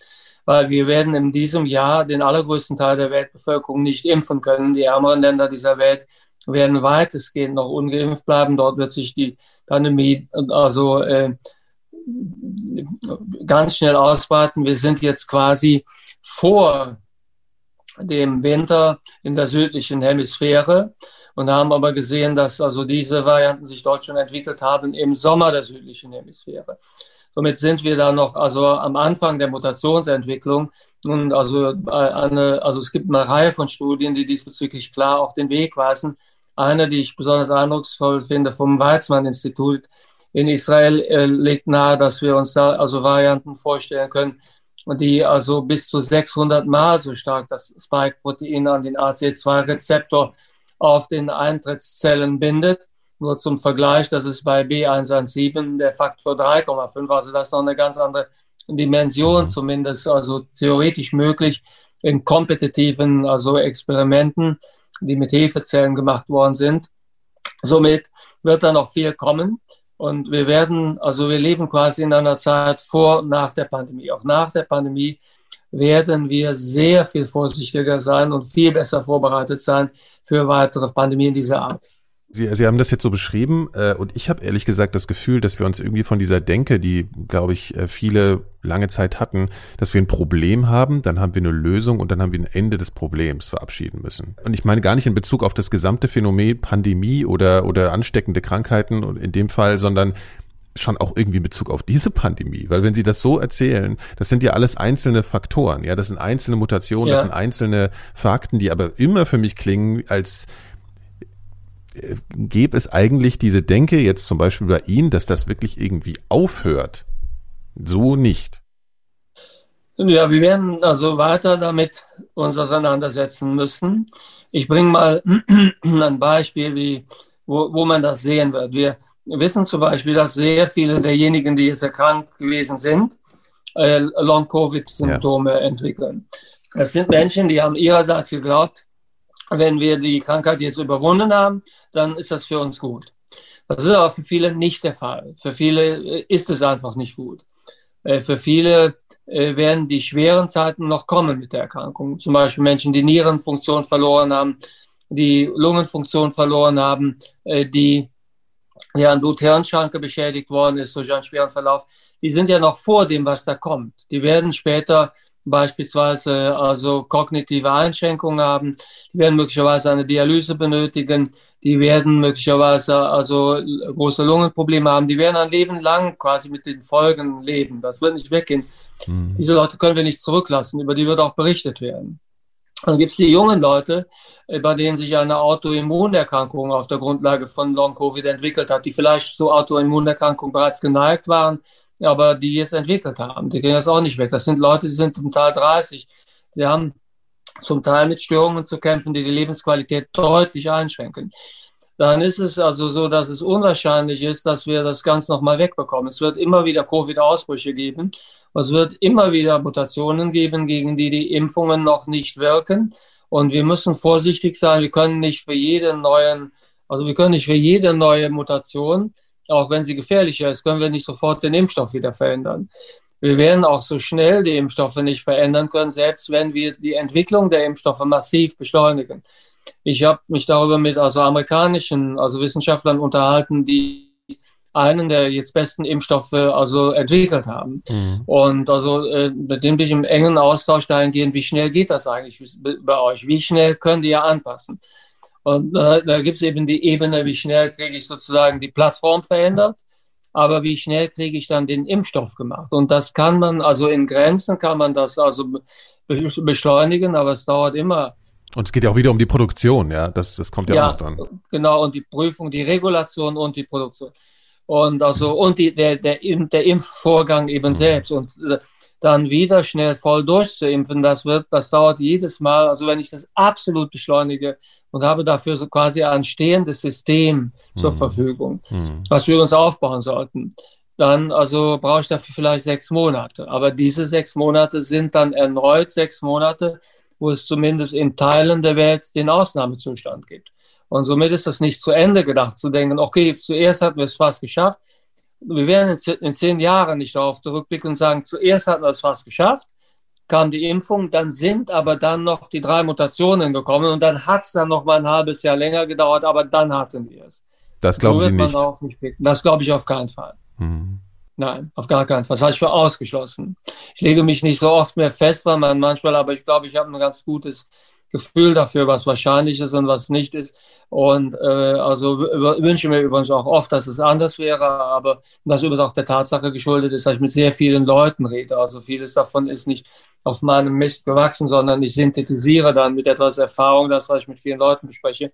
Weil wir werden in diesem Jahr den allergrößten Teil der Weltbevölkerung nicht impfen können. Die ärmeren Länder dieser Welt werden weitestgehend noch ungeimpft bleiben. Dort wird sich die Pandemie also äh, ganz schnell ausbreiten. Wir sind jetzt quasi vor dem Winter in der südlichen Hemisphäre und haben aber gesehen, dass also diese Varianten sich dort schon entwickelt haben im Sommer der südlichen Hemisphäre. Somit sind wir da noch also am Anfang der Mutationsentwicklung und also eine, also es gibt eine Reihe von Studien, die diesbezüglich klar auch den Weg weisen. Eine, die ich besonders eindrucksvoll finde, vom Weizmann-Institut in Israel äh, legt nahe, dass wir uns da also Varianten vorstellen können, die also bis zu 600 Mal so stark das Spike-Protein an den AC2-Rezeptor auf den Eintrittszellen bindet. Nur zum Vergleich, das ist bei B117 der Faktor 3,5, also das ist noch eine ganz andere Dimension, zumindest also theoretisch möglich in kompetitiven also Experimenten, die mit Hefezellen gemacht worden sind. Somit wird da noch viel kommen. Und wir werden, also wir leben quasi in einer Zeit vor und nach der Pandemie. Auch nach der Pandemie werden wir sehr viel vorsichtiger sein und viel besser vorbereitet sein für weitere Pandemien dieser Art. Sie, Sie haben das jetzt so beschrieben äh, und ich habe ehrlich gesagt das Gefühl, dass wir uns irgendwie von dieser Denke, die, glaube ich, äh, viele lange Zeit hatten, dass wir ein Problem haben, dann haben wir eine Lösung und dann haben wir ein Ende des Problems verabschieden müssen. Und ich meine gar nicht in Bezug auf das gesamte Phänomen Pandemie oder, oder ansteckende Krankheiten in dem Fall, sondern schon auch irgendwie in Bezug auf diese Pandemie, weil wenn Sie das so erzählen, das sind ja alles einzelne Faktoren, ja, das sind einzelne Mutationen, ja. das sind einzelne Fakten, die aber immer für mich klingen, als gäbe es eigentlich diese Denke jetzt zum Beispiel bei Ihnen, dass das wirklich irgendwie aufhört. So nicht. Ja, wir werden also weiter damit uns auseinandersetzen müssen. Ich bringe mal [CLEARS THROAT] ein Beispiel, wie, wo, wo man das sehen wird. Wir wissen zum Beispiel, dass sehr viele derjenigen, die jetzt erkrankt gewesen sind, äh, Long-Covid-Symptome ja. entwickeln. Das sind Menschen, die haben ihrerseits geglaubt, wenn wir die Krankheit jetzt überwunden haben, dann ist das für uns gut. Das ist aber für viele nicht der Fall. Für viele äh, ist es einfach nicht gut. Äh, für viele äh, werden die schweren Zeiten noch kommen mit der Erkrankung. Zum Beispiel Menschen, die Nierenfunktion verloren haben, die Lungenfunktion verloren haben, die ja, an Blut-Hirn-Schranke beschädigt worden ist durch einen schweren Verlauf. Die sind ja noch vor dem, was da kommt. Die werden später beispielsweise also kognitive Einschränkungen haben, die werden möglicherweise eine Dialyse benötigen, die werden möglicherweise also große Lungenprobleme haben, die werden ein Leben lang quasi mit den Folgen leben. Das wird nicht weggehen. Mhm. Diese Leute können wir nicht zurücklassen, über die wird auch berichtet werden. Dann gibt es die jungen Leute, äh, bei denen sich eine Autoimmunerkrankung auf der Grundlage von Long-Covid entwickelt hat, die vielleicht zur Autoimmunerkrankung bereits geneigt waren, aber die jetzt entwickelt haben. Die gehen das auch nicht weg. Das sind Leute, die sind zum Teil 30. Die haben zum Teil mit Störungen zu kämpfen, die die Lebensqualität deutlich einschränken. Dann ist es also so, dass es unwahrscheinlich ist, dass wir das Ganze nochmal wegbekommen. Es wird immer wieder Covid-Ausbrüche geben. Es wird immer wieder Mutationen geben, gegen die die Impfungen noch nicht wirken. Und wir müssen vorsichtig sein. Wir können nicht für jeden neuen, also wir können nicht für jede neue Mutation auch wenn sie gefährlicher ist, können wir nicht sofort den Impfstoff wieder verändern. Wir werden auch so schnell die Impfstoffe nicht verändern können, selbst wenn wir die Entwicklung der Impfstoffe massiv beschleunigen. Ich habe mich darüber mit also amerikanischen, also Wissenschaftlern unterhalten, die einen der jetzt besten Impfstoffe also entwickelt haben. Mhm. Und also äh, mit dem bin ich im engen Austausch dahingehend, wie schnell geht das eigentlich bei euch? Wie schnell könnt ihr anpassen? Und äh, da gibt es eben die Ebene, wie schnell kriege ich sozusagen die Plattform verändert, aber wie schnell kriege ich dann den Impfstoff gemacht. Und das kann man, also in Grenzen kann man das also beschleunigen, aber es dauert immer. Und es geht ja auch wieder um die Produktion, ja, das, das kommt ja, ja auch noch dran. Genau, und die Prüfung, die Regulation und die Produktion. Und also, und die, der, der, der Impfvorgang eben mhm. selbst. Und äh, dann wieder schnell voll durchzuimpfen, das wird, das dauert jedes Mal, also wenn ich das absolut beschleunige, und habe dafür so quasi ein stehendes System zur mhm. Verfügung, mhm. was wir uns aufbauen sollten. Dann also brauche ich dafür vielleicht sechs Monate. Aber diese sechs Monate sind dann erneut sechs Monate, wo es zumindest in Teilen der Welt den Ausnahmezustand gibt. Und somit ist das nicht zu Ende gedacht, zu denken, okay, zuerst hatten wir es fast geschafft. Wir werden in zehn Jahren nicht darauf zurückblicken und sagen, zuerst hatten wir es fast geschafft, kam die Impfung, dann sind aber dann noch die drei Mutationen gekommen und dann hat es dann noch mal ein halbes Jahr länger gedauert, aber dann hatten wir es. Das glauben so Sie nicht. nicht das glaube ich auf keinen Fall. Mhm. Nein, auf gar keinen Fall. Das habe ich für ausgeschlossen. Ich lege mich nicht so oft mehr fest, weil man manchmal, aber ich glaube, ich habe ein ganz gutes Gefühl dafür, was wahrscheinlich ist und was nicht ist. Und äh, also wünsche mir übrigens auch oft, dass es anders wäre, aber das übrigens auch der Tatsache geschuldet ist, dass ich mit sehr vielen Leuten rede. Also vieles davon ist nicht auf meinem Mist gewachsen, sondern ich synthetisiere dann mit etwas Erfahrung das, was ich mit vielen Leuten bespreche.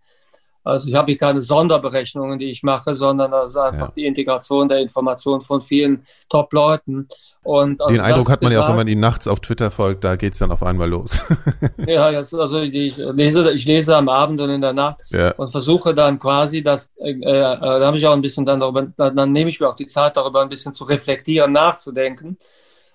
Also ich habe hier keine Sonderberechnungen, die ich mache, sondern das ist einfach ja. die Integration der Information von vielen Top-Leuten. Und also Den Eindruck hat man ja auch, wenn man ihnen nachts auf Twitter folgt, da geht es dann auf einmal los. [LAUGHS] ja, also ich lese, ich lese am Abend und in der Nacht ja. und versuche dann quasi das, äh, äh, da habe ich auch ein bisschen dann darüber, dann, dann nehme ich mir auch die Zeit darüber ein bisschen zu reflektieren, nachzudenken.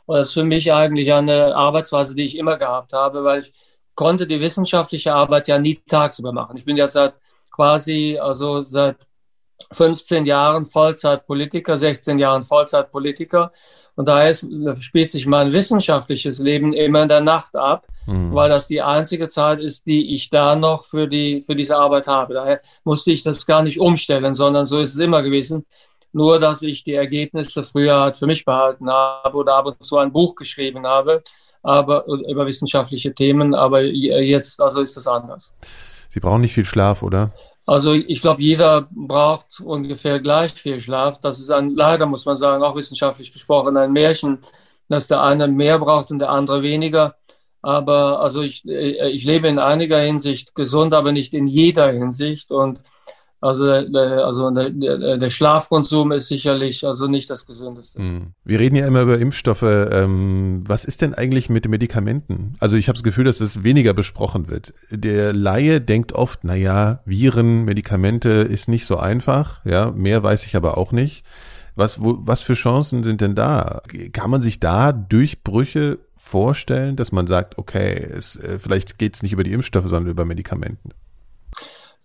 Und das ist für mich eigentlich eine Arbeitsweise, die ich immer gehabt habe, weil ich konnte die wissenschaftliche Arbeit ja nie tagsüber machen. Ich bin ja seit quasi, also seit 15 Jahren Vollzeitpolitiker, 16 Jahren Vollzeitpolitiker. Und daher spielt sich mein wissenschaftliches Leben immer in der Nacht ab, mhm. weil das die einzige Zeit ist, die ich da noch für, die, für diese Arbeit habe. Daher musste ich das gar nicht umstellen, sondern so ist es immer gewesen. Nur, dass ich die Ergebnisse früher halt für mich behalten habe oder ab und zu ein Buch geschrieben habe, aber über wissenschaftliche Themen. Aber jetzt, also ist das anders. Sie brauchen nicht viel Schlaf, oder? Also ich glaube, jeder braucht ungefähr gleich viel Schlaf. Das ist ein, leider muss man sagen, auch wissenschaftlich gesprochen, ein Märchen, dass der eine mehr braucht und der andere weniger. Aber also ich, ich lebe in einiger Hinsicht gesund, aber nicht in jeder Hinsicht. Und also, der, also der, der, Schlafkonsum ist sicherlich also nicht das Gesündeste. Hm. Wir reden ja immer über Impfstoffe. Ähm, was ist denn eigentlich mit Medikamenten? Also ich habe das Gefühl, dass es weniger besprochen wird. Der Laie denkt oft, na ja, Viren, Medikamente ist nicht so einfach. Ja, mehr weiß ich aber auch nicht. Was, wo, was für Chancen sind denn da? Kann man sich da Durchbrüche vorstellen, dass man sagt, okay, es, äh, vielleicht geht es nicht über die Impfstoffe, sondern über Medikamenten?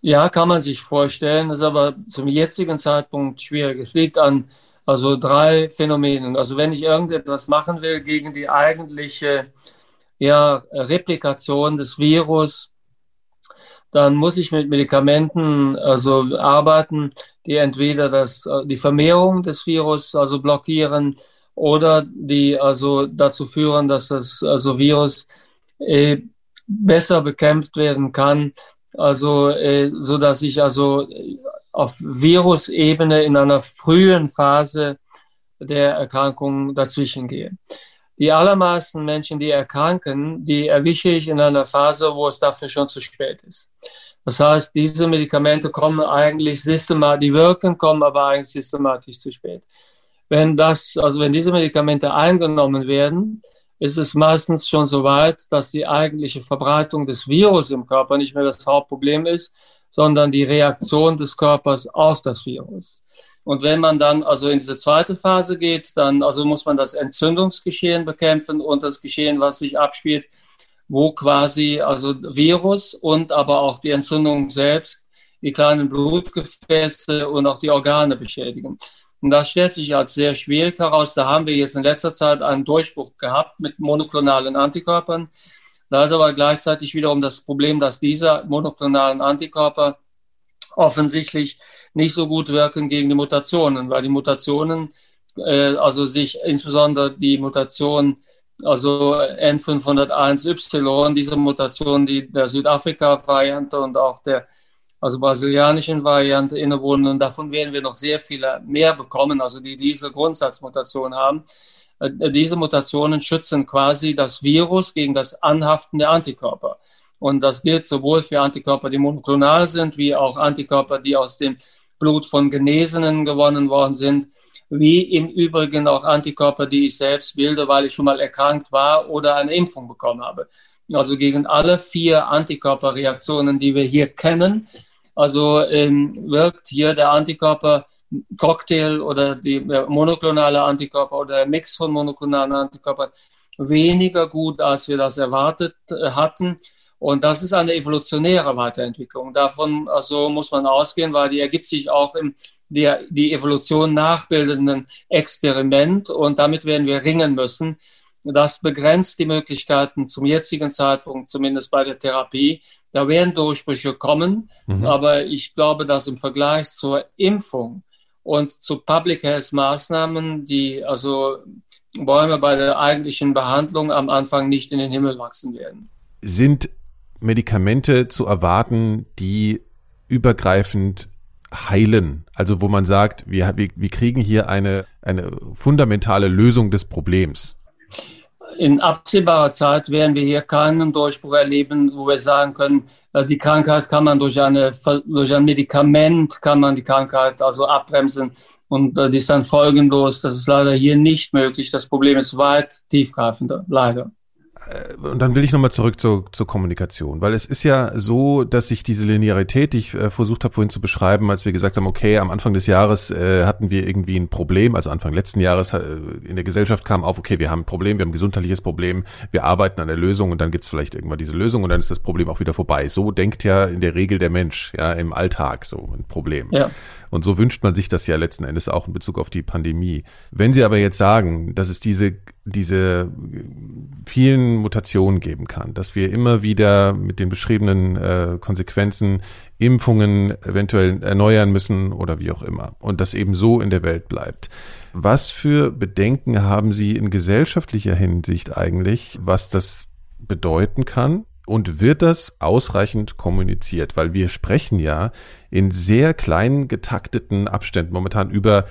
Ja, kann man sich vorstellen, ist aber zum jetzigen Zeitpunkt schwierig. Es liegt an also drei Phänomenen. Also wenn ich irgendetwas machen will gegen die eigentliche ja, Replikation des Virus, dann muss ich mit Medikamenten also arbeiten, die entweder das, die Vermehrung des Virus also blockieren oder die also dazu führen, dass das also Virus äh, besser bekämpft werden kann also äh, so dass ich also auf Virusebene in einer frühen Phase der Erkrankung dazwischen gehe. Die allermeisten Menschen, die erkranken, die erwische ich in einer Phase, wo es dafür schon zu spät ist. Das heißt, diese Medikamente kommen eigentlich systematisch, die wirken, kommen aber eigentlich systematisch zu spät. Wenn das, also wenn diese Medikamente eingenommen werden, ist es meistens schon so weit, dass die eigentliche Verbreitung des Virus im Körper nicht mehr das Hauptproblem ist, sondern die Reaktion des Körpers auf das Virus. Und wenn man dann also in diese zweite Phase geht, dann also muss man das Entzündungsgeschehen bekämpfen und das Geschehen, was sich abspielt, wo quasi also Virus und aber auch die Entzündung selbst die kleinen Blutgefäße und auch die Organe beschädigen. Und das stellt sich als sehr schwierig heraus. Da haben wir jetzt in letzter Zeit einen Durchbruch gehabt mit monoklonalen Antikörpern. Da ist aber gleichzeitig wiederum das Problem, dass diese monoklonalen Antikörper offensichtlich nicht so gut wirken gegen die Mutationen, weil die Mutationen, äh, also sich insbesondere die Mutation, also N501Y, diese Mutation, die der Südafrika-Variante und auch der also brasilianischen Variante innewohnen. Und davon werden wir noch sehr viele mehr bekommen, also die diese Grundsatzmutation haben. Äh, diese Mutationen schützen quasi das Virus gegen das Anhaften der Antikörper. Und das gilt sowohl für Antikörper, die monoklonal sind, wie auch Antikörper, die aus dem Blut von Genesenen gewonnen worden sind, wie im Übrigen auch Antikörper, die ich selbst bilde, weil ich schon mal erkrankt war oder eine Impfung bekommen habe. Also gegen alle vier Antikörperreaktionen, die wir hier kennen, also ähm, wirkt hier der Antikörper Cocktail oder die monoklonale Antikörper oder der Mix von monoklonalen Antikörpern weniger gut, als wir das erwartet äh, hatten. Und das ist eine evolutionäre Weiterentwicklung. Davon also muss man ausgehen, weil die ergibt sich auch im der, die Evolution nachbildenden Experiment. Und damit werden wir ringen müssen. Das begrenzt die Möglichkeiten zum jetzigen Zeitpunkt, zumindest bei der Therapie. Da werden Durchbrüche kommen. Mhm. Aber ich glaube, dass im Vergleich zur Impfung und zu Public Health Maßnahmen, die also Bäume bei der eigentlichen Behandlung am Anfang nicht in den Himmel wachsen werden. Sind Medikamente zu erwarten, die übergreifend heilen? Also wo man sagt, wir, wir, wir kriegen hier eine, eine fundamentale Lösung des Problems. In absehbarer Zeit werden wir hier keinen Durchbruch erleben, wo wir sagen können, äh, die Krankheit kann man durch, eine, durch ein Medikament, kann man die Krankheit also abbremsen und äh, die ist dann folgenlos. Das ist leider hier nicht möglich. Das Problem ist weit tiefgreifender, leider. Äh, und dann will ich nochmal zurück zur, zur Kommunikation, weil es ist ja so, dass sich diese Linearität, die ich äh, versucht habe vorhin zu beschreiben, als wir gesagt haben, okay, am Anfang des Jahres äh, hatten wir irgendwie ein Problem, also Anfang letzten Jahres äh, in der Gesellschaft kam auf, okay, wir haben ein Problem, wir haben ein gesundheitliches Problem, wir arbeiten an der Lösung und dann gibt's vielleicht irgendwann diese Lösung und dann ist das Problem auch wieder vorbei. So denkt ja in der Regel der Mensch, ja, im Alltag so ein Problem. Ja. Und so wünscht man sich das ja letzten Endes auch in Bezug auf die Pandemie. Wenn Sie aber jetzt sagen, dass es diese, diese vielen Mutationen geben kann, dass wir immer wieder mit den beschriebenen äh, Konsequenzen Impfungen eventuell erneuern müssen oder wie auch immer und das eben so in der Welt bleibt. Was für Bedenken haben Sie in gesellschaftlicher Hinsicht eigentlich, was das bedeuten kann? Und wird das ausreichend kommuniziert? Weil wir sprechen ja in sehr kleinen getakteten Abständen momentan über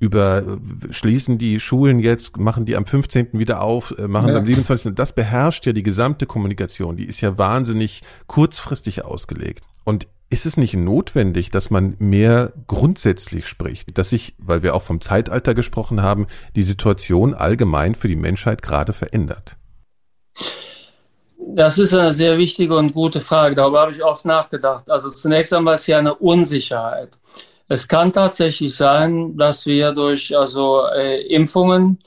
über schließen die Schulen jetzt, machen die am 15. wieder auf, äh, machen ja. sie am 27. Das beherrscht ja die gesamte Kommunikation. Die ist ja wahnsinnig kurzfristig ausgelegt. Und ist es nicht notwendig, dass man mehr grundsätzlich spricht, dass sich, weil wir auch vom Zeitalter gesprochen haben, die Situation allgemein für die Menschheit gerade verändert? Das ist eine sehr wichtige und gute Frage. Darüber habe ich oft nachgedacht. Also zunächst einmal ist hier eine Unsicherheit. Es kann tatsächlich sein, dass wir durch also äh, Impfungen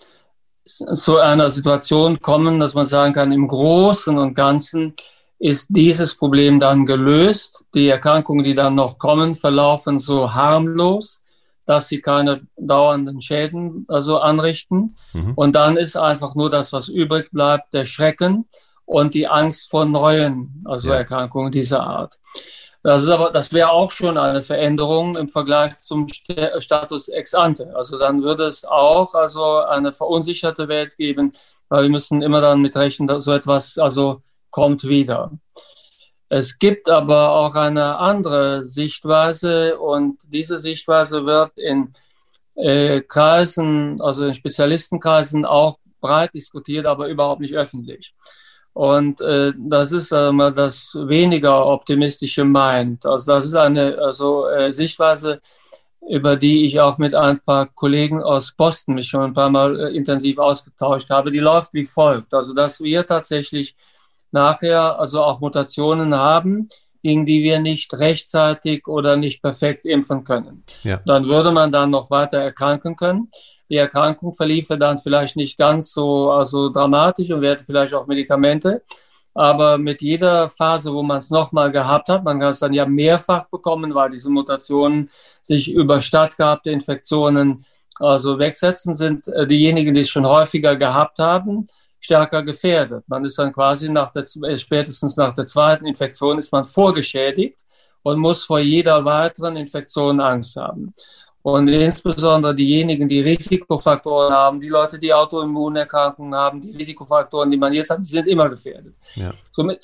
zu einer Situation kommen, dass man sagen kann, im Großen und Ganzen ist dieses Problem dann gelöst. Die Erkrankungen, die dann noch kommen, verlaufen so harmlos, dass sie keine dauernden Schäden also anrichten. Mhm. Und dann ist einfach nur das, was übrig bleibt, der Schrecken und die Angst vor neuen also ja. Erkrankungen dieser Art. Das ist aber, das wäre auch schon eine Veränderung im Vergleich zum Status ex ante. Also dann würde es auch also eine verunsicherte Welt geben, weil wir müssen immer dann mit rechnen, dass so etwas also kommt wieder. Es gibt aber auch eine andere Sichtweise und diese Sichtweise wird in äh, Kreisen, also in Spezialistenkreisen auch breit diskutiert, aber überhaupt nicht öffentlich. Und äh, das ist äh, das weniger optimistische meint. Also das ist eine also, äh, Sichtweise, über die ich auch mit ein paar Kollegen aus Boston mich schon ein paar Mal äh, intensiv ausgetauscht habe. Die läuft wie folgt. Also dass wir tatsächlich nachher also auch Mutationen haben, gegen die wir nicht rechtzeitig oder nicht perfekt impfen können. Ja. Dann würde man dann noch weiter erkranken können die Erkrankung verliefe dann vielleicht nicht ganz so also dramatisch und wir hätten vielleicht auch Medikamente. Aber mit jeder Phase, wo man es nochmal gehabt hat, man kann es dann ja mehrfach bekommen, weil diese Mutationen sich über stattgehabte Infektionen also wegsetzen, sind äh, diejenigen, die es schon häufiger gehabt haben, stärker gefährdet. Man ist dann quasi nach der, äh, spätestens nach der zweiten Infektion ist man vorgeschädigt und muss vor jeder weiteren Infektion Angst haben. Und insbesondere diejenigen, die Risikofaktoren haben, die Leute, die Autoimmunerkrankungen haben, die Risikofaktoren, die man jetzt hat, die sind immer gefährdet. Ja. Somit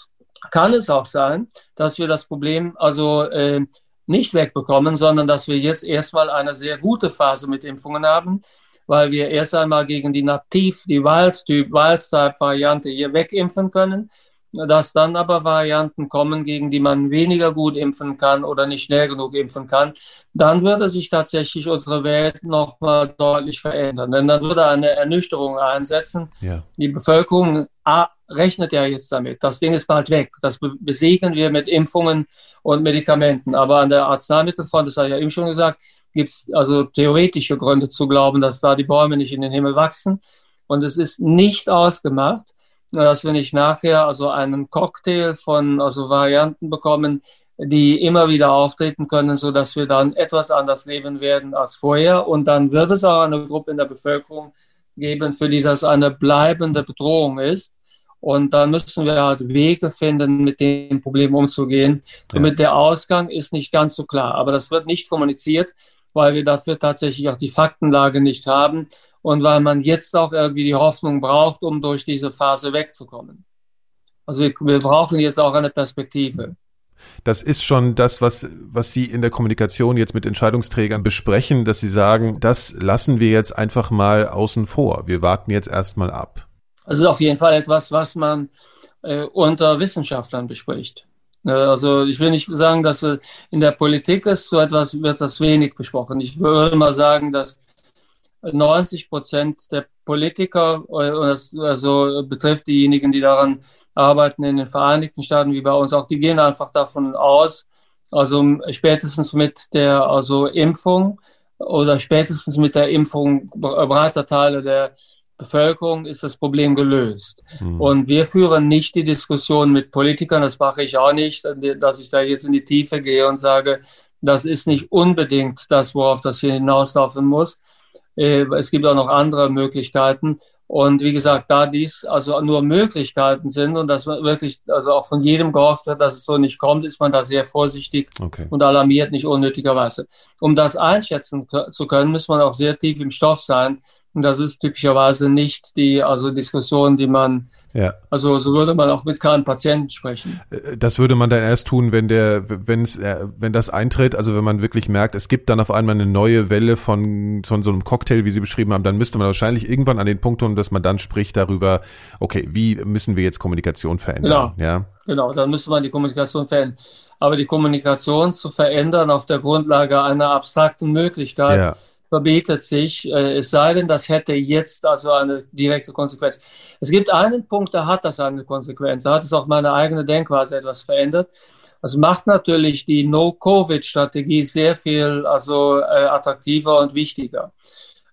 kann es auch sein, dass wir das Problem also äh, nicht wegbekommen, sondern dass wir jetzt erstmal eine sehr gute Phase mit Impfungen haben, weil wir erst einmal gegen die Nativ, die Wildtyp, Wildtype-Variante hier wegimpfen können dass dann aber Varianten kommen, gegen die man weniger gut impfen kann oder nicht schnell genug impfen kann, dann würde sich tatsächlich unsere Welt nochmal deutlich verändern. Denn dann würde eine Ernüchterung einsetzen. Ja. Die Bevölkerung A, rechnet ja jetzt damit. Das Ding ist bald weg. Das besiegen wir mit Impfungen und Medikamenten. Aber an der Arzneimittelfront, das habe ich ja eben schon gesagt, gibt es also theoretische Gründe zu glauben, dass da die Bäume nicht in den Himmel wachsen. Und es ist nicht ausgemacht, dass wir nicht nachher also einen Cocktail von also Varianten bekommen, die immer wieder auftreten können, so dass wir dann etwas anders leben werden als vorher. Und dann wird es auch eine Gruppe in der Bevölkerung geben, für die das eine bleibende Bedrohung ist. Und dann müssen wir halt Wege finden, mit dem Problem umzugehen. Ja. Und der Ausgang ist nicht ganz so klar. Aber das wird nicht kommuniziert, weil wir dafür tatsächlich auch die Faktenlage nicht haben und weil man jetzt auch irgendwie die Hoffnung braucht, um durch diese Phase wegzukommen. Also wir, wir brauchen jetzt auch eine Perspektive. Das ist schon das, was, was Sie in der Kommunikation jetzt mit Entscheidungsträgern besprechen, dass Sie sagen, das lassen wir jetzt einfach mal außen vor. Wir warten jetzt erstmal ab. Also auf jeden Fall etwas, was man äh, unter Wissenschaftlern bespricht. Ne, also ich will nicht sagen, dass äh, in der Politik ist so etwas, wird das wenig besprochen. Ich würde mal sagen, dass 90 Prozent der Politiker, äh, also betrifft diejenigen, die daran arbeiten in den Vereinigten Staaten wie bei uns auch, die gehen einfach davon aus, also spätestens mit der also Impfung oder spätestens mit der Impfung breiter Teile der Bevölkerung ist das Problem gelöst. Mhm. Und wir führen nicht die Diskussion mit Politikern, das mache ich auch nicht, dass ich da jetzt in die Tiefe gehe und sage, das ist nicht unbedingt das, worauf das hier hinauslaufen muss. Äh, es gibt auch noch andere Möglichkeiten. Und wie gesagt, da dies also nur Möglichkeiten sind und dass wirklich also auch von jedem gehofft wird, dass es so nicht kommt, ist man da sehr vorsichtig okay. und alarmiert nicht unnötigerweise. Um das einschätzen zu können, muss man auch sehr tief im Stoff sein. Und das ist typischerweise nicht die also Diskussion, die man ja. Also so würde man auch mit keinem Patienten sprechen. Äh, das würde man dann erst tun, wenn der, wenn es, äh, wenn das eintritt, also wenn man wirklich merkt, es gibt dann auf einmal eine neue Welle von, von so einem Cocktail, wie Sie beschrieben haben, dann müsste man wahrscheinlich irgendwann an den Punkt kommen, dass man dann spricht darüber, okay, wie müssen wir jetzt Kommunikation verändern? Genau. Ja. Genau, dann müsste man die Kommunikation verändern. Aber die Kommunikation zu verändern auf der Grundlage einer abstrakten Möglichkeit, ja verbietet sich, äh, es sei denn, das hätte jetzt also eine direkte Konsequenz. Es gibt einen Punkt, da hat das eine Konsequenz, da hat es auch meine eigene Denkweise etwas verändert. Das macht natürlich die No-Covid-Strategie sehr viel also äh, attraktiver und wichtiger.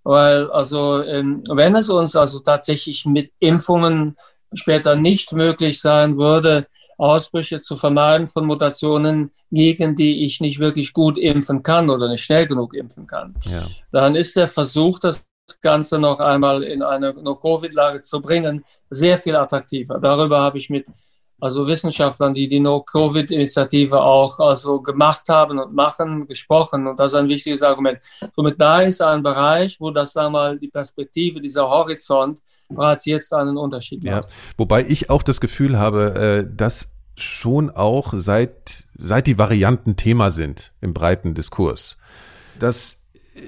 Weil also ähm, wenn es uns also tatsächlich mit Impfungen später nicht möglich sein würde, Ausbrüche zu vermeiden von Mutationen, gegen die ich nicht wirklich gut impfen kann oder nicht schnell genug impfen kann. Ja. Dann ist der Versuch, das Ganze noch einmal in eine No-Covid-Lage zu bringen, sehr viel attraktiver. Darüber habe ich mit also Wissenschaftlern, die die No-Covid-Initiative auch also gemacht haben und machen, gesprochen. Und das ist ein wichtiges Argument. Somit da ist ein Bereich, wo das einmal die Perspektive, dieser Horizont bereits jetzt einen Unterschied macht. Ja, wobei ich auch das Gefühl habe, äh, dass schon auch seit, seit die Varianten Thema sind im breiten Diskurs, dass äh,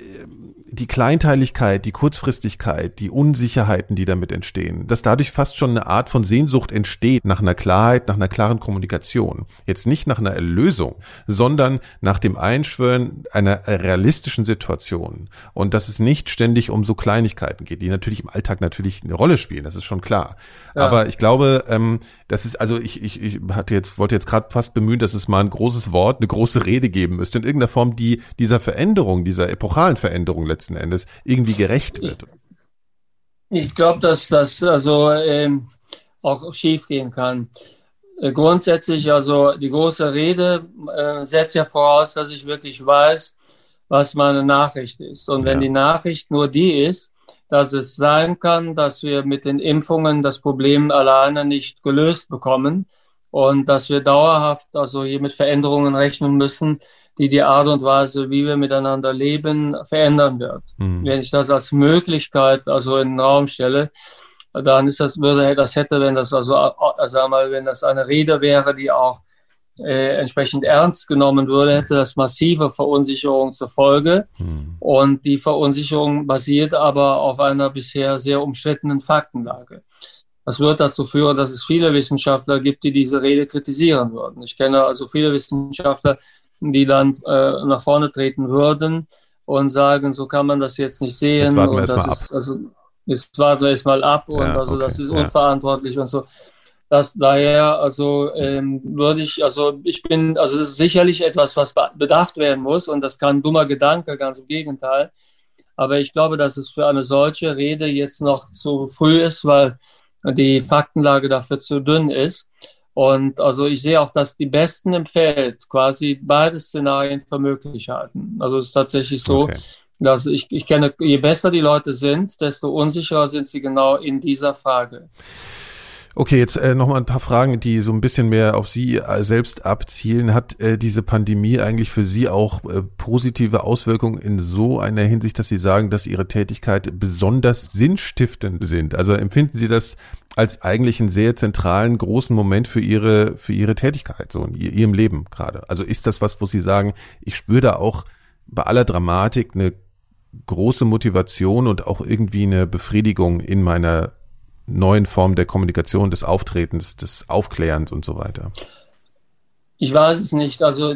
die Kleinteiligkeit, die Kurzfristigkeit, die Unsicherheiten, die damit entstehen, dass dadurch fast schon eine Art von Sehnsucht entsteht nach einer Klarheit, nach einer klaren Kommunikation. Jetzt nicht nach einer Erlösung, sondern nach dem Einschwören einer realistischen Situation. Und dass es nicht ständig um so Kleinigkeiten geht, die natürlich im Alltag natürlich eine Rolle spielen, das ist schon klar. Ja. Aber ich glaube, ähm, das ist, also ich, ich, ich hatte jetzt, wollte jetzt gerade fast bemühen, dass es mal ein großes Wort, eine große Rede geben müsste, in irgendeiner Form, die dieser Veränderung, dieser epochalen Veränderung letzten Endes irgendwie gerecht wird. Ich glaube, dass das also ähm, auch schiefgehen kann. Äh, grundsätzlich, also die große Rede äh, setzt ja voraus, dass ich wirklich weiß, was meine Nachricht ist. Und wenn ja. die Nachricht nur die ist, dass es sein kann, dass wir mit den Impfungen das Problem alleine nicht gelöst bekommen und dass wir dauerhaft also hier mit Veränderungen rechnen müssen, die die Art und Weise, wie wir miteinander leben, verändern wird. Mhm. Wenn ich das als Möglichkeit also in den Raum stelle, dann ist das, würde das hätte, wenn das also, also mal, wenn das eine Rede wäre, die auch äh, entsprechend ernst genommen würde, hätte das massive Verunsicherung zur Folge. Mhm. Und die Verunsicherung basiert aber auf einer bisher sehr umstrittenen Faktenlage. Das wird dazu führen, dass es viele Wissenschaftler gibt, die diese Rede kritisieren würden. Ich kenne also viele Wissenschaftler, die dann äh, nach vorne treten würden und sagen, so kann man das jetzt nicht sehen. Jetzt warten wir und das ist, ab. Also, jetzt warten wir erstmal ab und ja, also okay, das ist unverantwortlich ja. und so. dass daher, also ähm, würde ich, also ich bin, also es ist sicherlich etwas, was bedacht werden muss und das kann ein dummer Gedanke, ganz im Gegenteil. Aber ich glaube, dass es für eine solche Rede jetzt noch zu früh ist, weil die Faktenlage dafür zu dünn ist. Und also ich sehe auch, dass die Besten im Feld quasi beide Szenarien für möglich halten. Also es ist tatsächlich so, okay. dass ich, ich kenne, je besser die Leute sind, desto unsicherer sind sie genau in dieser Frage. Okay, jetzt äh, nochmal ein paar Fragen, die so ein bisschen mehr auf Sie äh, selbst abzielen. Hat äh, diese Pandemie eigentlich für Sie auch äh, positive Auswirkungen in so einer Hinsicht, dass Sie sagen, dass Ihre Tätigkeit besonders sinnstiftend sind? Also empfinden Sie das als eigentlich einen sehr zentralen, großen Moment für Ihre, für Ihre Tätigkeit, so in Ihrem Leben gerade? Also ist das was, wo Sie sagen, ich spüre da auch bei aller Dramatik eine große Motivation und auch irgendwie eine Befriedigung in meiner neuen Formen der Kommunikation, des Auftretens, des Aufklärens und so weiter? Ich weiß es nicht. Also,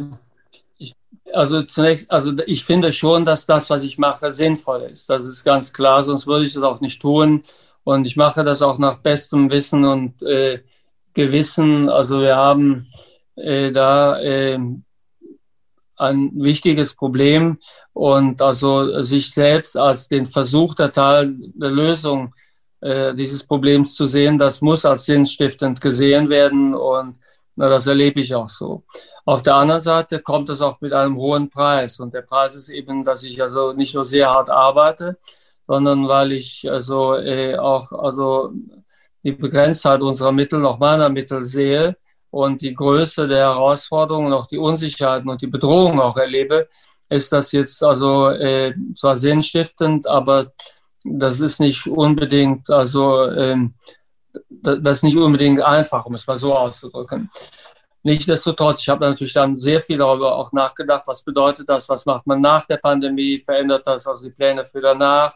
ich, also zunächst, also ich finde schon, dass das, was ich mache, sinnvoll ist. Das ist ganz klar, sonst würde ich das auch nicht tun. Und ich mache das auch nach bestem Wissen und äh, Gewissen. Also wir haben äh, da äh, ein wichtiges Problem und also sich selbst als den Versuch der Teil der Lösung äh, dieses Problems zu sehen, das muss als sinnstiftend gesehen werden und na, das erlebe ich auch so. Auf der anderen Seite kommt es auch mit einem hohen Preis und der Preis ist eben, dass ich also nicht nur sehr hart arbeite, sondern weil ich also äh, auch also die Begrenztheit unserer Mittel, noch meiner Mittel sehe und die Größe der Herausforderungen, auch die Unsicherheiten und die Bedrohungen auch erlebe, ist das jetzt also äh, zwar sinnstiftend, aber das ist nicht unbedingt, also ähm, das ist nicht unbedingt einfach, um es mal so auszudrücken. Nichtsdestotrotz, ich habe natürlich dann sehr viel darüber auch nachgedacht, was bedeutet das, was macht man nach der Pandemie, verändert das also die Pläne für danach.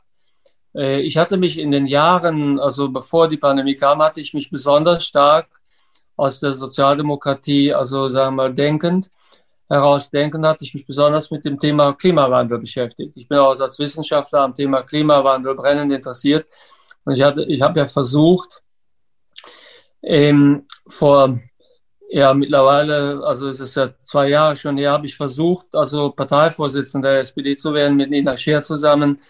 Äh, ich hatte mich in den Jahren, also bevor die Pandemie kam, hatte ich mich besonders stark aus der Sozialdemokratie, also sagen wir mal denkend, herausdenken, hatte ich mich besonders mit dem Thema Klimawandel beschäftigt. Ich bin auch als Wissenschaftler am Thema Klimawandel brennend interessiert. Und ich, ich habe ja versucht, ähm, vor ja mittlerweile, also es ist ja zwei Jahre schon her, habe ich versucht, also Parteivorsitzender der SPD zu werden mit Nina Scher zusammen,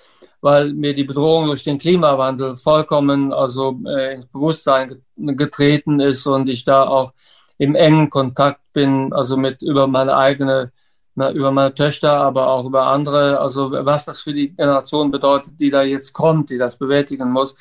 weil mir die Bedrohung durch den Klimawandel vollkommen also äh, ins Bewusstsein getreten ist und ich da auch im engen Kontakt bin, also mit über meine eigene, über meine Töchter, aber auch über andere, also was das für die Generation bedeutet, die da jetzt kommt, die das bewältigen muss.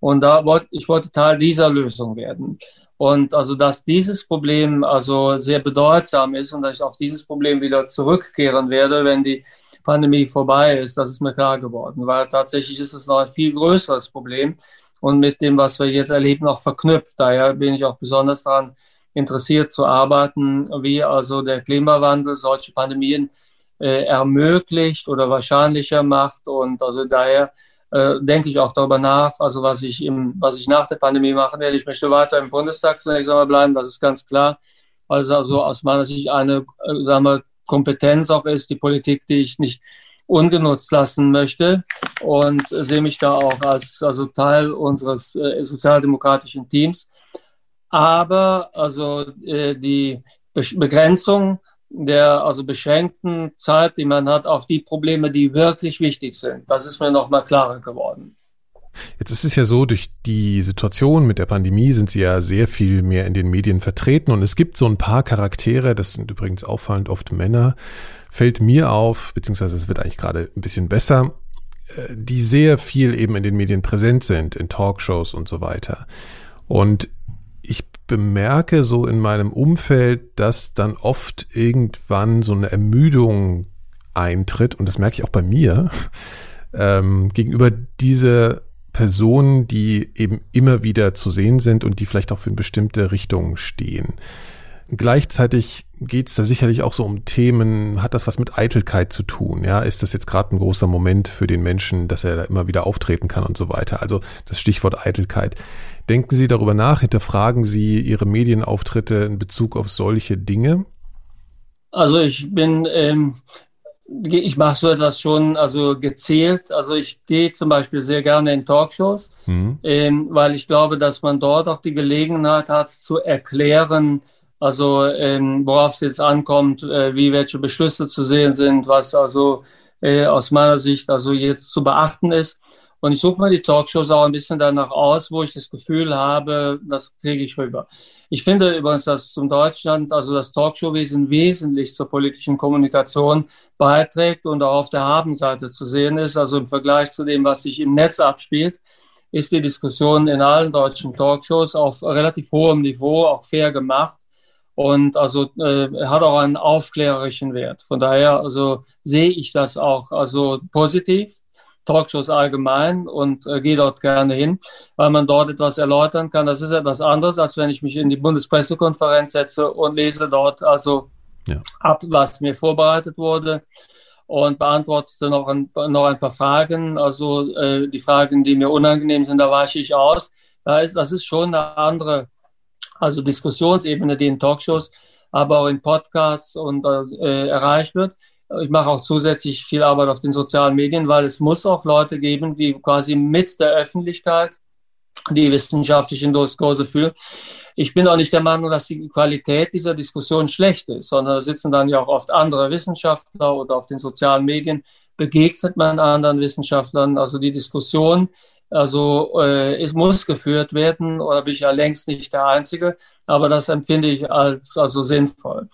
Und da wollte ich wollte Teil dieser Lösung werden. Und also, dass dieses Problem also sehr bedeutsam ist und dass ich auf dieses Problem wieder zurückkehren werde, wenn die Pandemie vorbei ist, das ist mir klar geworden, weil tatsächlich ist es noch ein viel größeres Problem und mit dem, was wir jetzt erleben, auch verknüpft. Daher bin ich auch besonders daran interessiert zu arbeiten, wie also der Klimawandel solche Pandemien äh, ermöglicht oder wahrscheinlicher macht. Und also daher äh, denke ich auch darüber nach, also was ich im, was ich nach der Pandemie machen werde. Ich möchte weiter im Bundestag zunächst einmal bleiben, das ist ganz klar. Also, also aus meiner Sicht eine äh, sagen wir, Kompetenz auch ist, die Politik, die ich nicht ungenutzt lassen möchte und sehe mich da auch als also Teil unseres äh, sozialdemokratischen Teams aber also äh, die Be Begrenzung der also beschränkten Zeit, die man hat, auf die Probleme, die wirklich wichtig sind. Das ist mir nochmal klarer geworden. Jetzt ist es ja so, durch die Situation mit der Pandemie sind Sie ja sehr viel mehr in den Medien vertreten und es gibt so ein paar Charaktere, das sind übrigens auffallend oft Männer, fällt mir auf, beziehungsweise es wird eigentlich gerade ein bisschen besser, äh, die sehr viel eben in den Medien präsent sind, in Talkshows und so weiter. Und bemerke so in meinem Umfeld, dass dann oft irgendwann so eine Ermüdung eintritt, und das merke ich auch bei mir, [LAUGHS] ähm, gegenüber dieser Personen, die eben immer wieder zu sehen sind und die vielleicht auch für eine bestimmte Richtung stehen. Gleichzeitig geht es da sicherlich auch so um Themen, hat das was mit Eitelkeit zu tun? Ja, ist das jetzt gerade ein großer Moment für den Menschen, dass er da immer wieder auftreten kann und so weiter? Also das Stichwort Eitelkeit. Denken Sie darüber nach? Hinterfragen Sie Ihre Medienauftritte in Bezug auf solche Dinge? Also ich bin ähm, ich mache so etwas schon also gezielt. Also ich gehe zum Beispiel sehr gerne in Talkshows, mhm. ähm, weil ich glaube, dass man dort auch die Gelegenheit hat zu erklären, also ähm, worauf es jetzt ankommt, äh, wie welche Beschlüsse zu sehen sind, was also äh, aus meiner Sicht also jetzt zu beachten ist. Und ich suche mir die Talkshows auch ein bisschen danach aus, wo ich das Gefühl habe, das kriege ich rüber. Ich finde übrigens, dass zum Deutschland, also das Talkshowwesen wesentlich zur politischen Kommunikation beiträgt und auch auf der Habenseite zu sehen ist. Also im Vergleich zu dem, was sich im Netz abspielt, ist die Diskussion in allen deutschen Talkshows auf relativ hohem Niveau, auch fair gemacht und also äh, hat auch einen aufklärerischen Wert. Von daher also sehe ich das auch also positiv Talkshows allgemein und äh, gehe dort gerne hin, weil man dort etwas erläutern kann. Das ist etwas anderes, als wenn ich mich in die Bundespressekonferenz setze und lese dort also ja. ab, was mir vorbereitet wurde und beantworte noch ein, noch ein paar Fragen. Also äh, die Fragen, die mir unangenehm sind, da weiche ich aus. Da ist, das ist schon eine andere also Diskussionsebene, die in Talkshows, aber auch in Podcasts und äh, erreicht wird. Ich mache auch zusätzlich viel Arbeit auf den sozialen Medien, weil es muss auch Leute geben, die quasi mit der Öffentlichkeit die wissenschaftlichen Diskurse führen. Ich bin auch nicht der Meinung, dass die Qualität dieser Diskussion schlecht ist, sondern da sitzen dann ja auch oft andere Wissenschaftler oder auf den sozialen Medien begegnet man anderen Wissenschaftlern. Also die Diskussion, also äh, es muss geführt werden, oder bin ich ja längst nicht der Einzige, aber das empfinde ich als also sinnvoll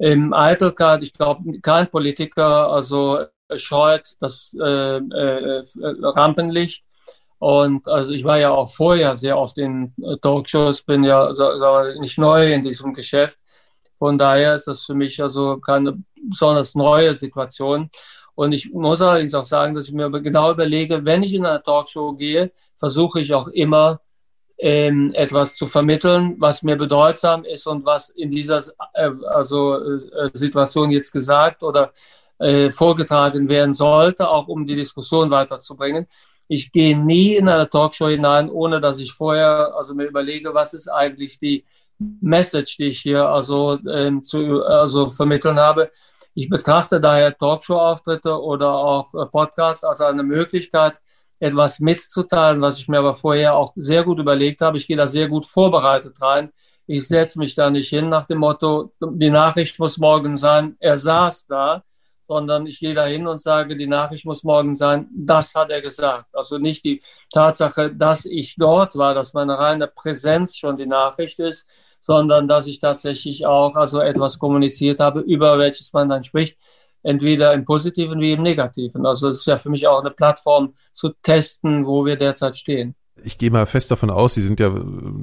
im Eitelkeit, ich glaube, kein Politiker also scheut das äh, äh, Rampenlicht. Und also ich war ja auch vorher sehr oft in Talkshows, bin ja so, so nicht neu in diesem Geschäft. Von daher ist das für mich also keine besonders neue Situation. Und ich muss allerdings auch sagen, dass ich mir genau überlege, wenn ich in eine Talkshow gehe, versuche ich auch immer ähm, etwas zu vermitteln, was mir bedeutsam ist und was in dieser äh, also, äh, Situation jetzt gesagt oder äh, vorgetragen werden sollte, auch um die Diskussion weiterzubringen. Ich gehe nie in eine Talkshow hinein, ohne dass ich vorher also mir überlege, was ist eigentlich die Message, die ich hier also, ähm, zu, also vermitteln habe. Ich betrachte daher Talkshow-Auftritte oder auch äh, Podcasts als eine Möglichkeit, etwas mitzuteilen, was ich mir aber vorher auch sehr gut überlegt habe. Ich gehe da sehr gut vorbereitet rein. Ich setze mich da nicht hin nach dem Motto, die Nachricht muss morgen sein, er saß da, sondern ich gehe da hin und sage, die Nachricht muss morgen sein, das hat er gesagt. Also nicht die Tatsache, dass ich dort war, dass meine reine Präsenz schon die Nachricht ist, sondern dass ich tatsächlich auch also etwas kommuniziert habe, über welches man dann spricht entweder im Positiven wie im Negativen. Also es ist ja für mich auch eine Plattform zu testen, wo wir derzeit stehen. Ich gehe mal fest davon aus, Sie sind ja äh,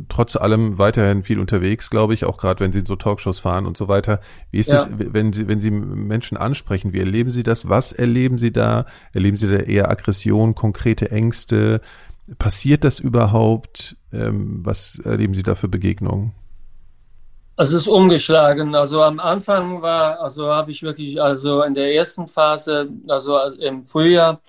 trotz allem weiterhin viel unterwegs, glaube ich, auch gerade wenn Sie in so Talkshows fahren und so weiter. Wie ist ja. es, wenn Sie, wenn Sie Menschen ansprechen? Wie erleben Sie das? Was erleben Sie da? Erleben Sie da eher Aggression, konkrete Ängste? Passiert das überhaupt? Ähm, was erleben Sie da für Begegnungen? Es ist umgeschlagen. Also am Anfang war, also habe ich wirklich, also in der ersten Phase, also im Frühjahr,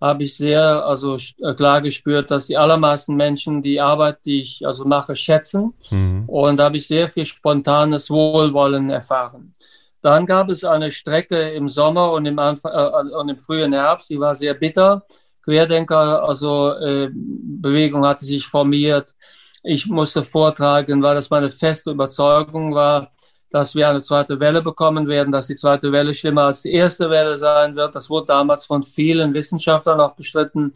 habe ich sehr, also äh, klar gespürt, dass die allermeisten Menschen die Arbeit, die ich also mache, schätzen. Mhm. Und da habe ich sehr viel spontanes Wohlwollen erfahren. Dann gab es eine Strecke im Sommer und im, Anfang, äh, und im frühen Herbst, die war sehr bitter. Querdenker, also äh, Bewegung hatte sich formiert ich musste vortragen, weil das meine feste Überzeugung war, dass wir eine zweite Welle bekommen werden, dass die zweite Welle schlimmer als die erste Welle sein wird. Das wurde damals von vielen Wissenschaftlern auch bestritten.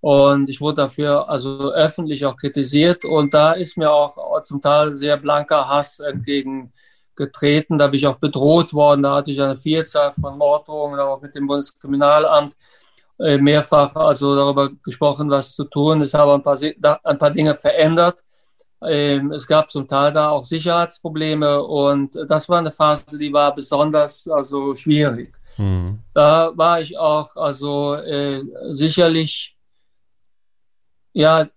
Und ich wurde dafür also öffentlich auch kritisiert. Und da ist mir auch zum Teil sehr blanker Hass entgegengetreten. Da bin ich auch bedroht worden. Da hatte ich eine Vielzahl von Morddrohungen, auch mit dem Bundeskriminalamt mehrfach also darüber gesprochen, was zu tun. Es haben ein paar, ein paar Dinge verändert. Ähm, es gab zum Teil da auch Sicherheitsprobleme und das war eine Phase, die war besonders also schwierig. Mhm. Da war ich auch also äh, sicherlich ja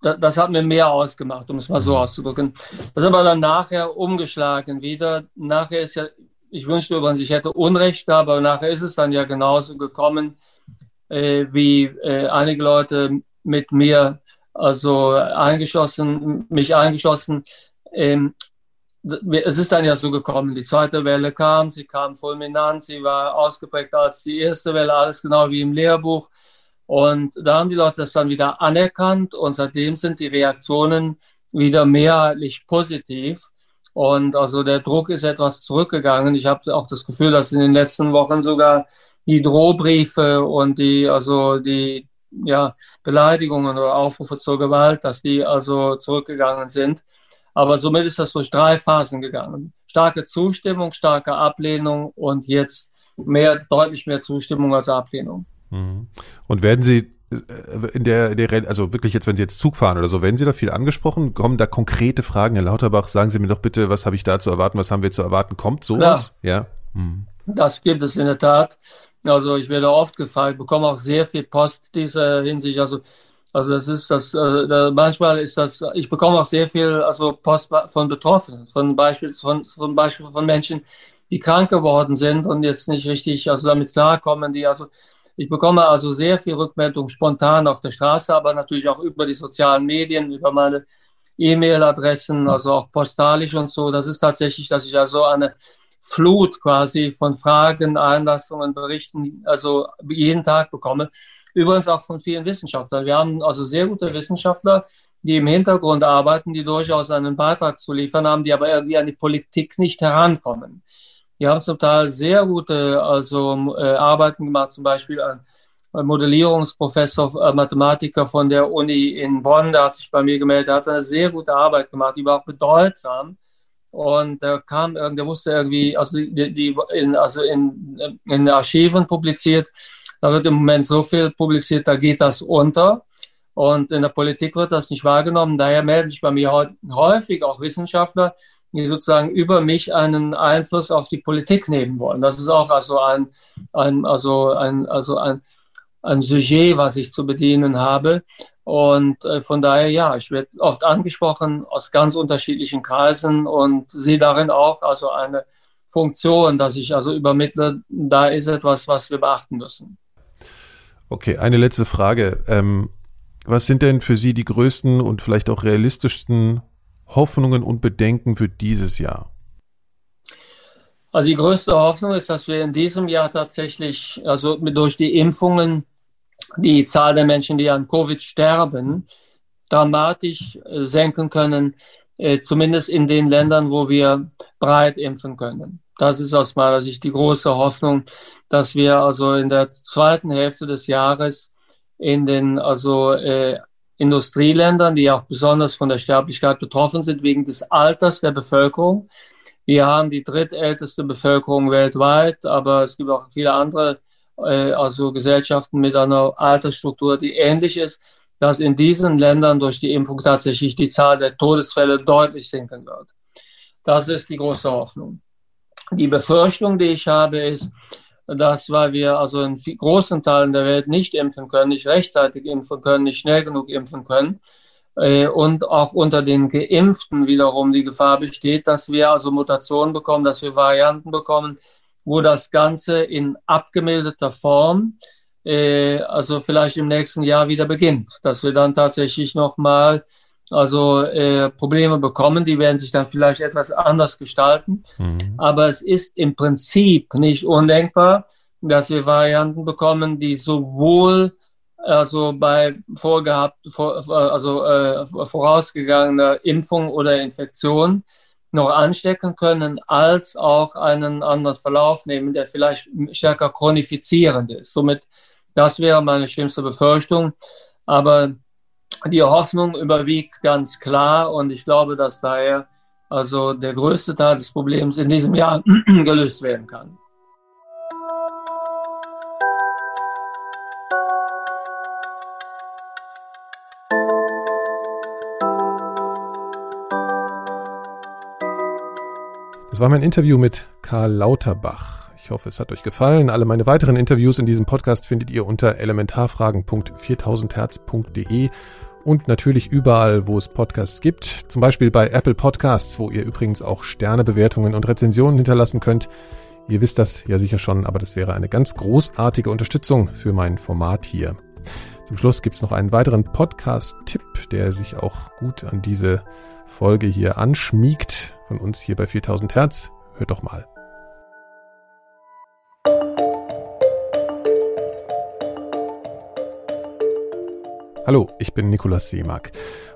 das hat mir mehr ausgemacht, um es mal so mhm. auszudrücken. Das ist aber dann nachher umgeschlagen wieder. Nachher ist ja, ich wünschte übrigens, ich hätte Unrecht, aber nachher ist es dann ja genauso gekommen, äh, wie äh, einige Leute mit mir also eingeschossen, mich eingeschossen. Ähm, es ist dann ja so gekommen, die zweite Welle kam, sie kam fulminant, sie war ausgeprägter als die erste Welle, alles genau wie im Lehrbuch. Und da haben die Leute das dann wieder anerkannt und seitdem sind die Reaktionen wieder mehrheitlich positiv. Und also der Druck ist etwas zurückgegangen. Ich habe auch das Gefühl, dass in den letzten Wochen sogar die Drohbriefe und die, also die ja, Beleidigungen oder Aufrufe zur Gewalt, dass die also zurückgegangen sind. Aber somit ist das durch drei Phasen gegangen. Starke Zustimmung, starke Ablehnung und jetzt mehr, deutlich mehr Zustimmung als Ablehnung. Mhm. Und werden Sie äh, in der, der, also wirklich jetzt, wenn Sie jetzt Zug fahren oder so, werden Sie da viel angesprochen? Kommen da konkrete Fragen? Herr Lauterbach, sagen Sie mir doch bitte, was habe ich da zu erwarten? Was haben wir zu erwarten? Kommt sowas? Ja. Mhm. Das gibt es in der Tat. Also ich werde oft gefragt, bekomme auch sehr viel Post dieser Hinsicht. Also, also das ist das, äh, manchmal ist das, ich bekomme auch sehr viel also Post von Betroffenen, von Beispiel, von, von Beispiel von Menschen, die krank geworden sind und jetzt nicht richtig also damit klarkommen, die also ich bekomme also sehr viel Rückmeldung spontan auf der Straße, aber natürlich auch über die sozialen Medien, über meine E-Mail-Adressen, also auch postalisch und so. Das ist tatsächlich, dass ich also eine Flut quasi von Fragen, Einlassungen, Berichten, also jeden Tag bekomme. Übrigens auch von vielen Wissenschaftlern. Wir haben also sehr gute Wissenschaftler, die im Hintergrund arbeiten, die durchaus einen Beitrag zu liefern haben, die aber irgendwie an die Politik nicht herankommen. Die haben zum Teil sehr gute also, äh, Arbeiten gemacht, zum Beispiel ein, Modellierungsprofessor, äh, Mathematiker von der Uni in Bonn, der hat sich bei mir gemeldet, der hat eine sehr gute Arbeit gemacht, die war auch bedeutsam. Und der kam, der musste irgendwie, also die, die in, also in, in Archiven publiziert. Da wird im Moment so viel publiziert, da geht das unter. Und in der Politik wird das nicht wahrgenommen. Daher melden sich bei mir häufig auch Wissenschaftler, die sozusagen über mich einen Einfluss auf die Politik nehmen wollen. Das ist auch also ein, ein, also ein, also ein, ein Sujet, was ich zu bedienen habe. Und äh, von daher, ja, ich werde oft angesprochen aus ganz unterschiedlichen Kreisen und sehe darin auch also eine Funktion, dass ich also übermittle, da ist etwas, was wir beachten müssen. Okay, eine letzte Frage. Ähm, was sind denn für Sie die größten und vielleicht auch realistischsten Hoffnungen und Bedenken für dieses Jahr? Also die größte Hoffnung ist, dass wir in diesem Jahr tatsächlich, also durch die Impfungen, die Zahl der Menschen, die an Covid sterben, dramatisch äh, senken können, äh, zumindest in den Ländern, wo wir breit impfen können. Das ist aus meiner Sicht die große Hoffnung, dass wir also in der zweiten Hälfte des Jahres in den also äh, Industrieländern, die auch besonders von der Sterblichkeit betroffen sind, wegen des Alters der Bevölkerung. Wir haben die drittälteste Bevölkerung weltweit, aber es gibt auch viele andere, äh, also Gesellschaften mit einer Altersstruktur, die ähnlich ist, dass in diesen Ländern durch die Impfung tatsächlich die Zahl der Todesfälle deutlich sinken wird. Das ist die große Hoffnung. Die Befürchtung, die ich habe, ist, dass, weil wir also in großen Teilen der Welt nicht impfen können, nicht rechtzeitig impfen können, nicht schnell genug impfen können, und auch unter den Geimpften wiederum die Gefahr besteht, dass wir also Mutationen bekommen, dass wir Varianten bekommen, wo das Ganze in abgemilderter Form, äh, also vielleicht im nächsten Jahr wieder beginnt, dass wir dann tatsächlich nochmal also äh, Probleme bekommen, die werden sich dann vielleicht etwas anders gestalten. Mhm. Aber es ist im Prinzip nicht undenkbar, dass wir Varianten bekommen, die sowohl also bei vorgehabt, vor, also äh, vorausgegangener Impfung oder Infektion noch anstecken können, als auch einen anderen Verlauf nehmen, der vielleicht stärker chronifizierend ist. Somit, das wäre meine schlimmste Befürchtung. Aber die Hoffnung überwiegt ganz klar und ich glaube, dass daher also der größte Teil des Problems in diesem Jahr [CLEARS THROAT] gelöst werden kann. Das war mein Interview mit Karl Lauterbach. Ich hoffe, es hat euch gefallen. Alle meine weiteren Interviews in diesem Podcast findet ihr unter elementarfragen.4000herz.de und natürlich überall, wo es Podcasts gibt. Zum Beispiel bei Apple Podcasts, wo ihr übrigens auch Sternebewertungen und Rezensionen hinterlassen könnt. Ihr wisst das ja sicher schon, aber das wäre eine ganz großartige Unterstützung für mein Format hier. Zum Schluss gibt's noch einen weiteren Podcast-Tipp, der sich auch gut an diese Folge hier anschmiegt, von uns hier bei 4000 Hertz. Hört doch mal. Hallo, ich bin Nikolaus Seemark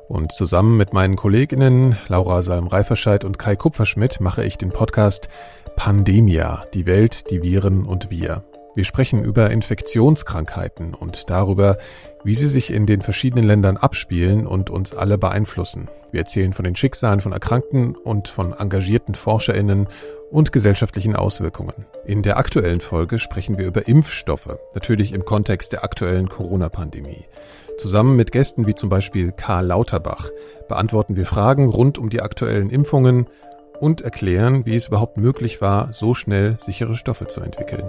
und zusammen mit meinen Kolleginnen Laura Salm-Reiferscheid und Kai Kupferschmidt mache ich den Podcast Pandemia, die Welt, die Viren und wir. Wir sprechen über Infektionskrankheiten und darüber, wie sie sich in den verschiedenen Ländern abspielen und uns alle beeinflussen. Wir erzählen von den Schicksalen von Erkrankten und von engagierten Forscherinnen und gesellschaftlichen Auswirkungen. In der aktuellen Folge sprechen wir über Impfstoffe, natürlich im Kontext der aktuellen Corona-Pandemie. Zusammen mit Gästen wie zum Beispiel Karl Lauterbach beantworten wir Fragen rund um die aktuellen Impfungen und erklären, wie es überhaupt möglich war, so schnell sichere Stoffe zu entwickeln.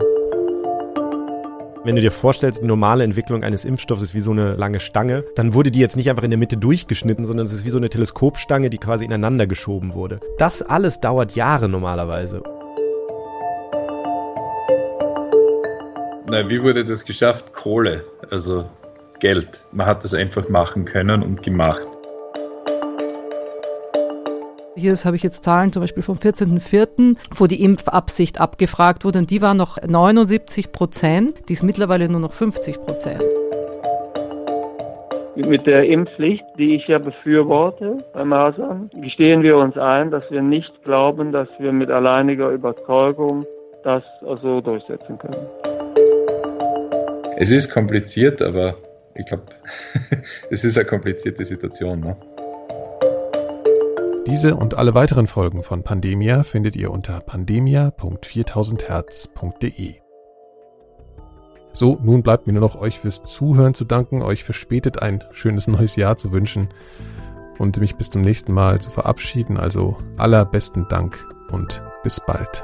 Wenn du dir vorstellst, die normale Entwicklung eines Impfstoffs ist wie so eine lange Stange, dann wurde die jetzt nicht einfach in der Mitte durchgeschnitten, sondern es ist wie so eine Teleskopstange, die quasi ineinander geschoben wurde. Das alles dauert Jahre normalerweise. Na, wie wurde das geschafft? Kohle. Also Geld. Man hat das einfach machen können und gemacht. Hier habe ich jetzt Zahlen zum Beispiel vom 14.04., wo die Impfabsicht abgefragt wurde und die war noch 79 Prozent, die ist mittlerweile nur noch 50 Prozent. Mit der Impfpflicht, die ich ja befürworte bei Masern, gestehen wir uns ein, dass wir nicht glauben, dass wir mit alleiniger Überzeugung das also durchsetzen können. Es ist kompliziert, aber ich glaube, [LAUGHS] es ist eine komplizierte Situation. Ne? Diese und alle weiteren Folgen von Pandemia findet ihr unter pandemia.4000herz.de. So, nun bleibt mir nur noch euch fürs Zuhören zu danken, euch für spätet ein schönes neues Jahr zu wünschen und mich bis zum nächsten Mal zu verabschieden. Also allerbesten Dank und bis bald.